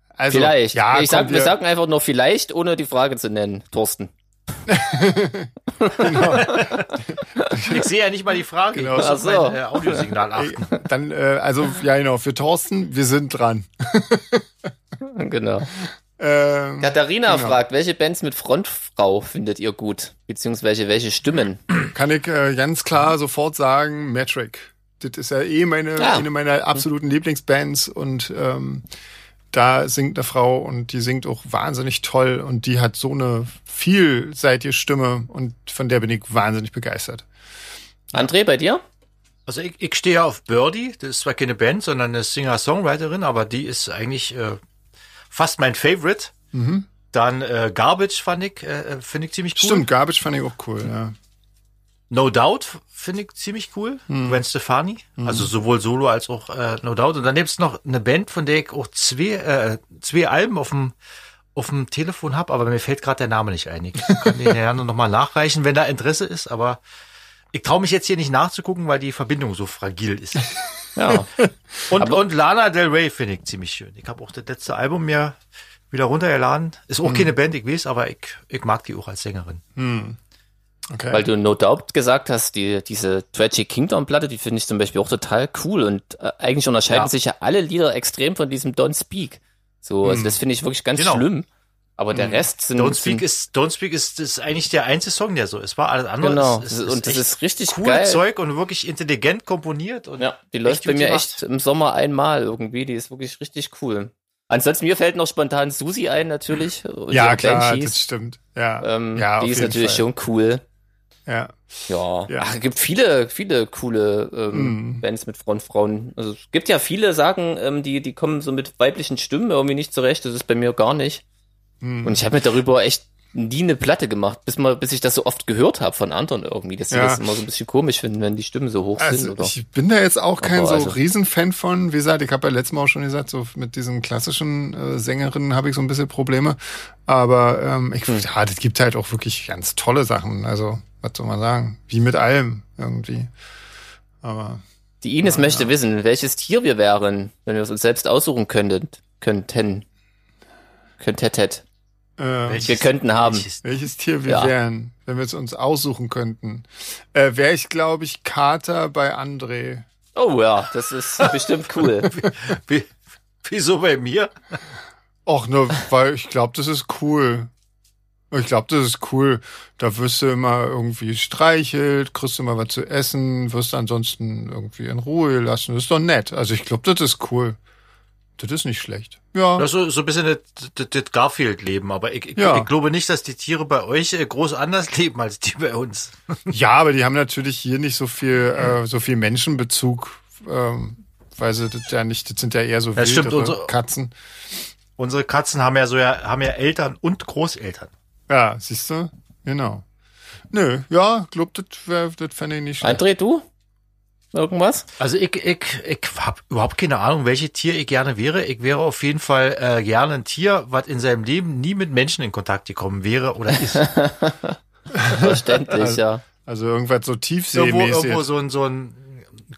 also vielleicht. Ja, ich sag, wir sagen einfach nur vielleicht, ohne die Frage zu nennen. Thorsten. Ich sehe ja nicht mal die Frage. Genau. Ich muss Ach auf so. mein äh, Audiosignal achten. dann äh, also ja genau für Thorsten, wir sind dran. Genau. Ähm, Katharina Genau. fragt, welche Bands mit Frontfrau findet ihr gut? Beziehungsweise welche Stimmen? kann ich äh, ganz klar sofort sagen, Metric. Das ist ja eh meine Ja. eine meiner absoluten Lieblingsbands und ähm, da singt eine Frau und die singt auch wahnsinnig toll und die hat so eine vielseitige Stimme und von der bin ich wahnsinnig begeistert. André, bei dir? Also ich, ich stehe ja auf Birdie. Das ist zwar keine Band, sondern eine Singer-Songwriterin, aber die ist eigentlich äh, fast mein Favorite. Mhm. Dann äh, Garbage fand ich, äh, finde ich ziemlich cool. Stimmt, Garbage fand ich auch cool, ja. No Doubt finde ich ziemlich cool. Hm. Gwen Stefani. Also sowohl Solo als auch äh, No Doubt. Und dann gibt's noch eine Band, von der ich auch zwei, äh, zwei Alben auf dem auf dem Telefon hab, aber mir fällt gerade der Name nicht ein. Ich kann den ja *laughs* noch mal nachreichen, wenn da Interesse ist, aber ich traue mich jetzt hier nicht nachzugucken, weil die Verbindung so fragil ist. *laughs* Ja. *laughs* Und, Aber- und Lana Del Rey finde ich ziemlich schön. Ich habe auch das letzte Album mir wieder runtergeladen. Ist auch keine Band, ich weiß, aber ich, ich mag die auch als Sängerin. Okay. Weil du No Doubt gesagt hast, die, diese Tragic Kingdom Platte, die finde ich zum Beispiel auch total cool und äh, eigentlich unterscheiden Ja. sich ja alle Lieder extrem von diesem Don't Speak. So, also das finde ich wirklich ganz Genau. schlimm. Aber der Rest sind, Don't Speak ist, Don't Speak ist, ist eigentlich der einzige Song, der so ist. War alles andere genau. ist, ist, und das ist richtig cool geil. Zeug und wirklich intelligent komponiert. Und Ja, die läuft bei mir gemacht. echt im Sommer einmal irgendwie. Die ist wirklich richtig cool. Ansonsten mir fällt noch spontan Susi ein natürlich. und ja, klar, Banshees. das stimmt. Ja, Ähm, ja die ist natürlich Fall. schon cool. Ja. Ja, Ja. Ach, es gibt viele, viele coole ähm, Mhm. Bands mit Frontfrauen. Also es gibt ja viele Sagen, ähm, die, die kommen so mit weiblichen Stimmen irgendwie nicht zurecht. Das ist bei mir gar nicht. Mhm. Und ich habe mir darüber echt nie eine Platte gemacht, bis mal, bis ich das so oft gehört habe von anderen irgendwie, dass sie Ja. das immer so ein bisschen komisch finden, wenn die Stimmen so hoch sind. Also Oder? ich bin da jetzt auch kein Aber so also- Riesenfan von. Wie gesagt, ich habe ja letztes Mal auch schon gesagt, so mit diesen klassischen äh, Sängerinnen habe ich so ein bisschen Probleme. Aber ähm, ich, Hm. ja, das gibt halt auch wirklich ganz tolle Sachen. Also, was soll man sagen? Wie mit allem irgendwie. Aber Die Ines möchte wissen, welches Tier wir wären, wenn wir es uns selbst aussuchen könnten. Könnten. Könntet. äh, Welches- Wir könnten haben. welches- welches Tier wir Ja. wären, wenn wir es uns aussuchen könnten, äh, wäre ich, glaube ich, Kater bei André. Oh ja, das ist *laughs* bestimmt cool. Wie, wieso bei mir? Och, nur, weil ich glaube, das ist cool. Ich glaube, das ist cool. Da wirst du immer irgendwie streichelt, kriegst du immer was zu essen, wirst ansonsten irgendwie in Ruhe lassen. Das ist doch nett. Also ich glaube, das ist cool. Das ist nicht schlecht. Ja. Das ist so, so ein bisschen das, das, das Garfield-Leben, aber ich, ich, Ja. ich glaube nicht, dass die Tiere bei euch äh, groß anders *laughs* leben als die bei uns. *laughs* Ja, aber die haben natürlich hier nicht so viel, äh, so viel Menschenbezug, ähm, weil sie das ja nicht, das sind ja eher so Ja, stimmt, wildere unsere- Katzen. Unsere Katzen haben ja so ja, haben ja Eltern und Großeltern. Ja, siehst du? Genau. Nö, ja, glaub, das, wär- das fände ich nicht schlecht. André, du? Irgendwas? Also ich, ich, ich habe überhaupt keine Ahnung, welche Tier ich gerne wäre. Ich wäre auf jeden Fall äh, gerne ein Tier, was in seinem Leben nie mit Menschen in Kontakt gekommen wäre oder ist. *laughs* *laughs* Verständlich, ja. Also irgendwas so irgendwo, tiefseemäßig. irgendwo so ein, so ein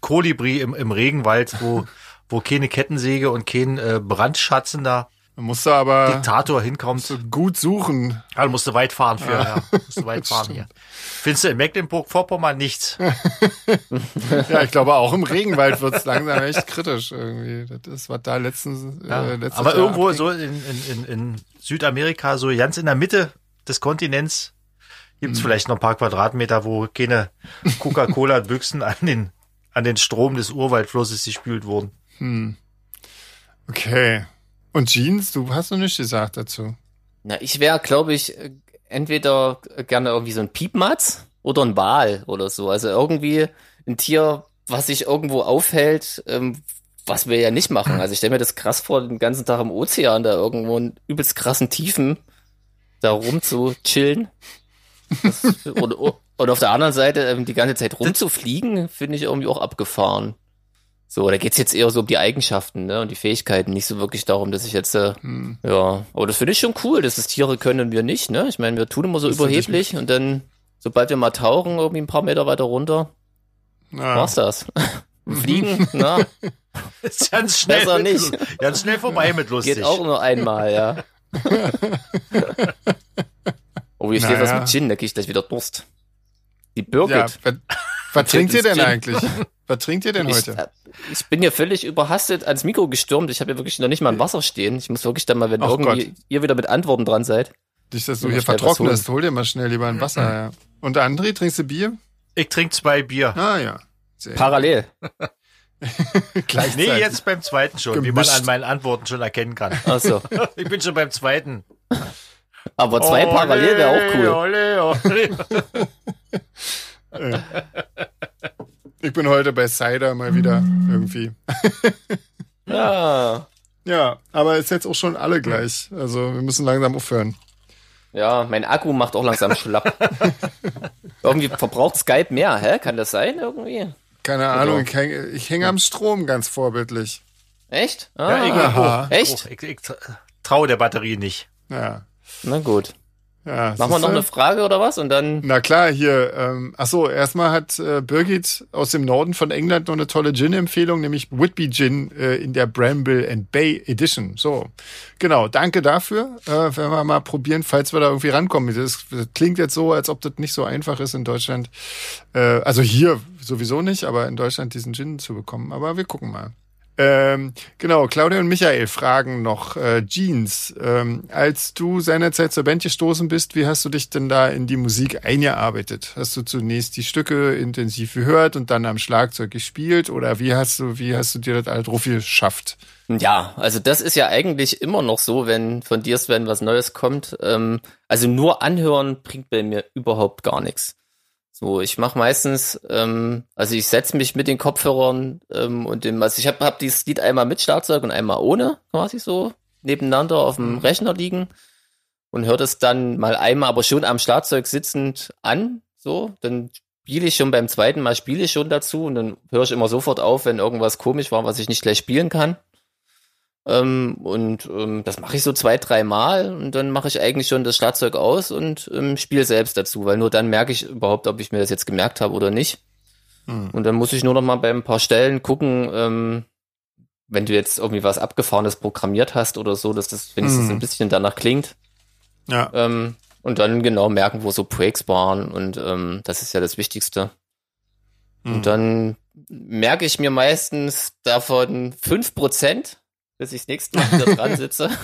Kolibri im, im Regenwald, wo, *laughs* wo keine Kettensäge und kein äh, Brandschatzen Da musst du aber Diktator hinkommt. so gut suchen. Ja, du musst du weit fahren für, ja. Musst du weit *laughs* fahren hier. Findest du in Mecklenburg-Vorpommern nichts? *laughs* Ja, ich glaube auch im Regenwald wird's langsam echt kritisch irgendwie. Das ist, was da letztens, Ja. äh, letztes Aber Jahr irgendwo abging. so in, in, in, in Südamerika, so ganz in der Mitte des Kontinents, gibt's vielleicht noch ein paar Quadratmeter, wo keine Coca-Cola-Büchsen *laughs* an den, an den Strom des Urwaldflusses gespült wurden. Okay. Und Jeans, du hast noch nichts gesagt dazu. Na, ich wäre, glaube ich, äh, entweder gerne irgendwie so ein Piepmatz oder ein Wal oder so. Also irgendwie ein Tier, was sich irgendwo aufhält, ähm, was wir ja nicht machen. Also ich stelle mir das krass vor, den ganzen Tag im Ozean da irgendwo in übelst krassen Tiefen da rum zu chillen. Das, *laughs* und, und auf der anderen Seite ähm, die ganze Zeit rumzufliegen, finde ich irgendwie auch abgefahren. So, da geht's jetzt eher so um die Eigenschaften ne, und die Fähigkeiten, nicht so wirklich darum, dass ich jetzt äh, Hm. ja, aber das finde ich schon cool, dass es Tiere können und wir nicht, ne? Ich meine, wir tun immer so Das überheblich und dann, sobald wir mal tauchen, irgendwie ein paar Meter weiter runter, Ja. war's das. Fliegen, na, *laughs* Ist ganz schnell, Besser nicht. ganz schnell vorbei mit lustig. geht auch nur einmal, ja. *laughs* oh, hier steht Naja. was mit Gin, da krieg ich gleich wieder Durst. Die Ja, Birgit. was, was trinkt ihr denn Gin. eigentlich? *laughs* Was trinkt ihr denn ich, heute? äh, ich bin hier völlig überhastet ans Mikro gestürmt. Ich habe ja wirklich noch nicht mal ein Wasser stehen. Ich muss wirklich dann mal, wenn Ach irgendwie ihr wieder mit Antworten dran seid. Nicht, dass du Ja, hier vertrocknest. Hol dir mal schnell lieber ein *clears throat* Wasser. Ja. Und André, trinkst du Bier? Ich trinke zwei Bier. Ah ja. Sehr Parallel. *laughs* gleichzeitig. Nee, jetzt beim zweiten schon, wie man Gemischt. an meinen Antworten schon erkennen kann. Achso. *laughs* Ich bin schon beim zweiten. Aber zwei Ole, parallel wäre auch cool. Ole, ole. Ich bin heute bei Cider mal wieder irgendwie. *laughs* Ja. Ja, aber ist jetzt auch schon alle gleich. Also wir müssen langsam aufhören. Ja, mein Akku macht auch langsam schlapp. *laughs* irgendwie verbraucht Skype mehr, hä? Kann das sein irgendwie? Keine Ahnung, ich hänge häng am Strom ganz vorbildlich. Echt? Ah, Ja, ich, Aha. ich, Echt? Ich, ich traue der Batterie nicht. Ja. Na gut. Ja Machen wir noch eine Frage oder was? Und dann. Na klar, hier, ähm, ach so, erstmal hat äh, Birgit aus dem Norden von England noch eine tolle Gin-Empfehlung, nämlich Whitby Gin äh, in der Bramble and Bay Edition. So, genau, danke dafür. Äh, werden wir mal probieren, falls wir da irgendwie rankommen. Das, das klingt jetzt so, als ob das nicht so einfach ist in Deutschland. Äh, also hier sowieso nicht, aber in Deutschland diesen Gin zu bekommen. Aber wir gucken mal. Ähm, genau, Claudia und Michael fragen noch, äh, Jeans, ähm, als du seinerzeit zur Band gestoßen bist, wie hast du dich denn da in die Musik eingearbeitet? Hast du zunächst die Stücke intensiv gehört und dann am Schlagzeug gespielt oder wie hast du, wie hast du dir das alles drauf geschafft? Ja, also das ist ja eigentlich immer noch so, wenn von dir wenn was Neues kommt. Ähm, also nur anhören bringt bei mir überhaupt gar nichts. So, ich mache meistens, ähm, also ich setze mich mit den Kopfhörern ähm, und dem, also ich habe hab dieses Lied einmal mit Schlagzeug und einmal ohne, quasi so, nebeneinander auf dem Mhm. Rechner liegen und höre das dann mal einmal, aber schon am Schlagzeug sitzend an, so, dann spiele ich schon beim zweiten Mal spiele ich schon dazu und dann höre ich immer sofort auf, wenn irgendwas komisch war, was ich nicht gleich spielen kann. Ähm, und ähm, das mache ich so zwei, drei Mal und dann mache ich eigentlich schon das Schlagzeug aus und ähm, spiele selbst dazu, weil nur dann merke ich überhaupt, ob ich mir das jetzt gemerkt habe oder nicht. Hm. Und dann muss ich nur noch mal bei ein paar Stellen gucken, ähm, wenn du jetzt irgendwie was Abgefahrenes programmiert hast oder so, dass das wenigstens Mhm. ein bisschen danach klingt. Ja. Ähm, und dann genau merken, wo so Breaks waren und ähm, das ist ja das Wichtigste. Hm. Und dann merke ich mir meistens davon fünf Prozent, bis ich das nächste Mal wieder dran sitze. *laughs*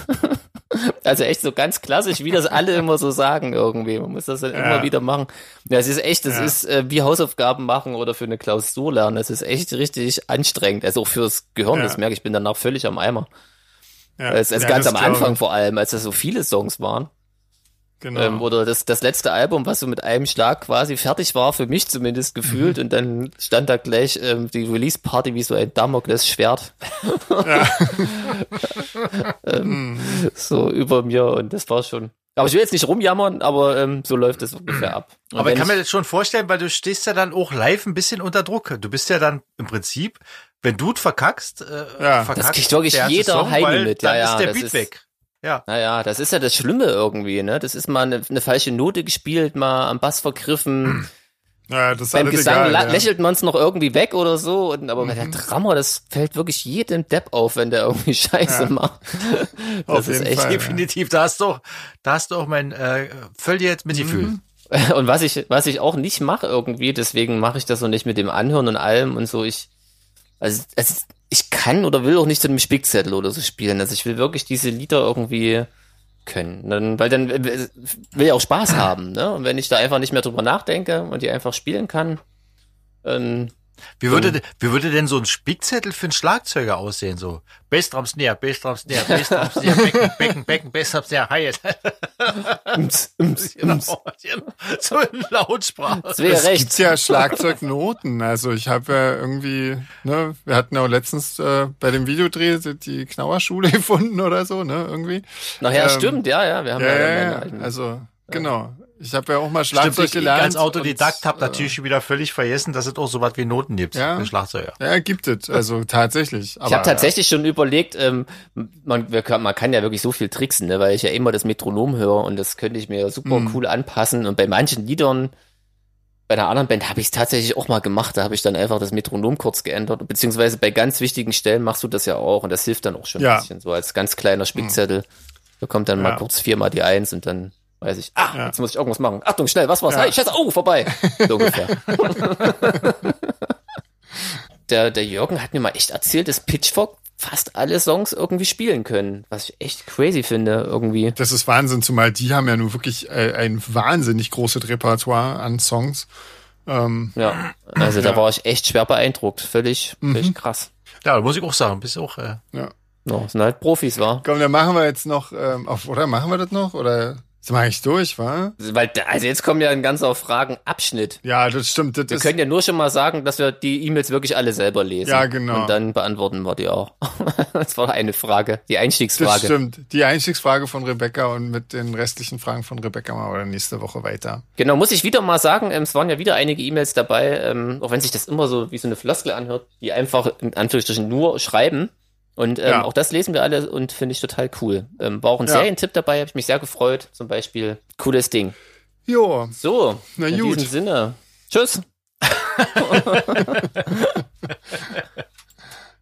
Also echt so ganz klassisch, wie das alle immer so sagen irgendwie. Man muss das dann Ja. immer wieder machen. Ja, es ist echt, das Ja. ist äh, wie Hausaufgaben machen oder für eine Klausur lernen. Das ist echt richtig anstrengend. Also auch fürs Gehirn, Ja. das merke ich, bin danach völlig am Eimer. ja. Also Ja, ganz am Anfang vor allem, als das so viele Songs waren. Genau. Ähm, oder das, das letzte Album, was so mit einem Schlag quasi fertig war, für mich zumindest Mhm. gefühlt. Und dann stand da gleich ähm, die Release-Party wie so ein Damokles-Schwert *laughs* ähm, so über mir. Und das war schon. Aber ich will jetzt nicht rumjammern, aber ähm, so läuft es ungefähr ab. Und Aber ich kann mir das schon vorstellen, weil du stehst ja dann auch live ein bisschen unter Druck. Du bist ja dann im Prinzip, wenn du es verkackst, äh, Ja. verkackt Das kriegt wirklich jeder Song, Heini mit. Ja, Dann ja, ist der das Beat ist- weg. Ja. Naja, das ist ja das Schlimme irgendwie, ne? Das ist mal eine, eine falsche Note gespielt, mal am Bass vergriffen. *clears throat* ja, das ist Beim alles Gesang egal, ja. lächelt man es noch irgendwie weg oder so. Und, aber bei der Mhm. Drama, das fällt wirklich jedem Depp auf, wenn der irgendwie *laughs* Scheiße Ja. macht. *laughs* Auf Das ist jeden echt Fall. Ja. Definitiv, da hast du auch, da hast du auch mein äh, völliges Mitgefühl. Mhm. *laughs* Und was ich, was ich auch nicht mache irgendwie, deswegen mache ich das so nicht mit dem Anhören und allem und so. Ich, also, also ich kann oder will auch nicht zu einem Spickzettel oder so spielen. Also ich will wirklich diese Lieder irgendwie können. Dann, weil dann äh, will ich auch Spaß haben, ne? Und wenn ich da einfach nicht mehr drüber nachdenke und die einfach spielen kann, ähm, Wie würde, de- wie würde denn so ein Spickzettel für einen Schlagzeuger aussehen? So Bassdrum, Snare, Bassdrum, Snare, Bassdrum, *laughs* Snare, Becken, Becken, Becken, Bassdrum, Snare, Hi-Hat. ums, ums, *laughs* Genau, ums. genau. So in Lautsprache. Das Es recht. gibt ja Schlagzeugnoten. Also ich habe ja irgendwie, ne, wir hatten ja auch letztens äh, bei dem Videodreh die Knauerschule *laughs* gefunden oder so, ne, irgendwie. Nachher ähm, stimmt, ja, ja. Wir haben Ja, ja, ja, ja. Also genau. Ich habe ja auch mal Stimmt, Schlagzeug ich gelernt. als Autodidakt habe äh, natürlich schon wieder völlig vergessen, dass es auch so was wie Noten gibt Ja. für Schlagzeuger. Ja, gibt es. Also tatsächlich. Aber, Ich habe tatsächlich schon überlegt, ähm, man, wir kann, man kann ja wirklich so viel tricksen, ne, weil ich ja immer das Metronom höre und das könnte ich mir super Mhm. cool anpassen. Und bei manchen Liedern, bei einer anderen Band habe ich es tatsächlich auch mal gemacht. Da habe ich dann einfach das Metronom kurz geändert. Beziehungsweise bei ganz wichtigen Stellen machst du das ja auch und das hilft dann auch schon Ja. ein bisschen. So als ganz kleiner Spickzettel. Da kommt dann Ja. mal kurz viermal die Eins und dann weiß ich, ah, Ja. jetzt muss ich irgendwas machen. Achtung, schnell, was war's? Ja. Hey, scheiße, oh, vorbei. So ungefähr. *laughs* der, der Jürgen hat mir mal echt erzählt, dass Pitchfork fast alle Songs irgendwie spielen können, was ich echt crazy finde irgendwie. Das ist Wahnsinn, zumal die haben ja nun wirklich äh, ein wahnsinnig großes Repertoire an Songs. Ähm, Ja, also da Ja. war ich echt schwer beeindruckt, völlig, völlig krass. Ja, muss ich auch sagen, bist auch, äh, ja. Ja, sind halt Profis, war. Komm, dann machen wir jetzt noch, ähm, auf, oder machen wir das noch? Oder sind wir eigentlich durch, wa? Weil, also jetzt kommen ja ein ganzer Fragen-Abschnitt. Ja, das stimmt. Das Wir können ja nur schon mal sagen, dass wir die E-Mails wirklich alle selber lesen. Ja, genau. Und dann beantworten wir die auch. *laughs* das war eine Frage, die das Einstiegsfrage. stimmt. Die Einstiegsfrage von Rebecca und mit den restlichen Fragen von Rebecca machen wir nächste Woche weiter. Genau, muss ich wieder mal sagen, ähm, es waren ja wieder einige E-Mails dabei, ähm, auch wenn sich das immer so wie so eine Floskel anhört, die einfach in Anführungsstrichen nur schreiben. Und ähm, Ja. auch das lesen wir alle und finde ich total cool. Ähm, war auch ein Ja. Serientipp dabei, habe ich mich sehr gefreut. Zum Beispiel, cooles Ding. Jo, So, Na in gut. diesem Sinne. Tschüss. *laughs*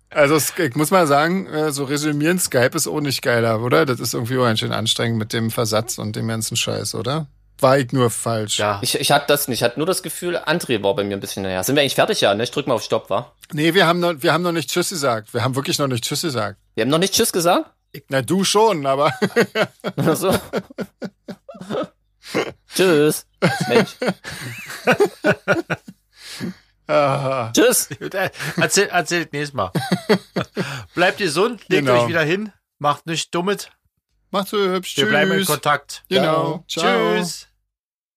also ich muss mal sagen, äh, so resümieren, Skype ist auch nicht geiler, oder? Das ist irgendwie auch ein schön anstrengend mit dem Versatz und dem ganzen Scheiß, oder? War ich nur falsch? ja. Ich, ich hatte das nicht, ich hatte nur das Gefühl, André war bei mir ein bisschen näher. Sind wir eigentlich fertig, ja? Ne? Ich drück mal auf Stopp, wa? Nee, wir haben noch, wir haben noch nicht Tschüss gesagt. Wir haben wirklich noch nicht Tschüss gesagt. Wir haben noch nicht Tschüss gesagt? Na, du schon, aber *laughs* so. Tschüss. Mensch. ah, Tschüss. Äh, Erzähl, erzählt nächstes Mal. Bleibt gesund, legt Genau. euch wieder hin, macht nichts Dummes. macht's so hübsch. Wir Tschüss. bleiben in Kontakt. Genau. Ciao. Tschüss.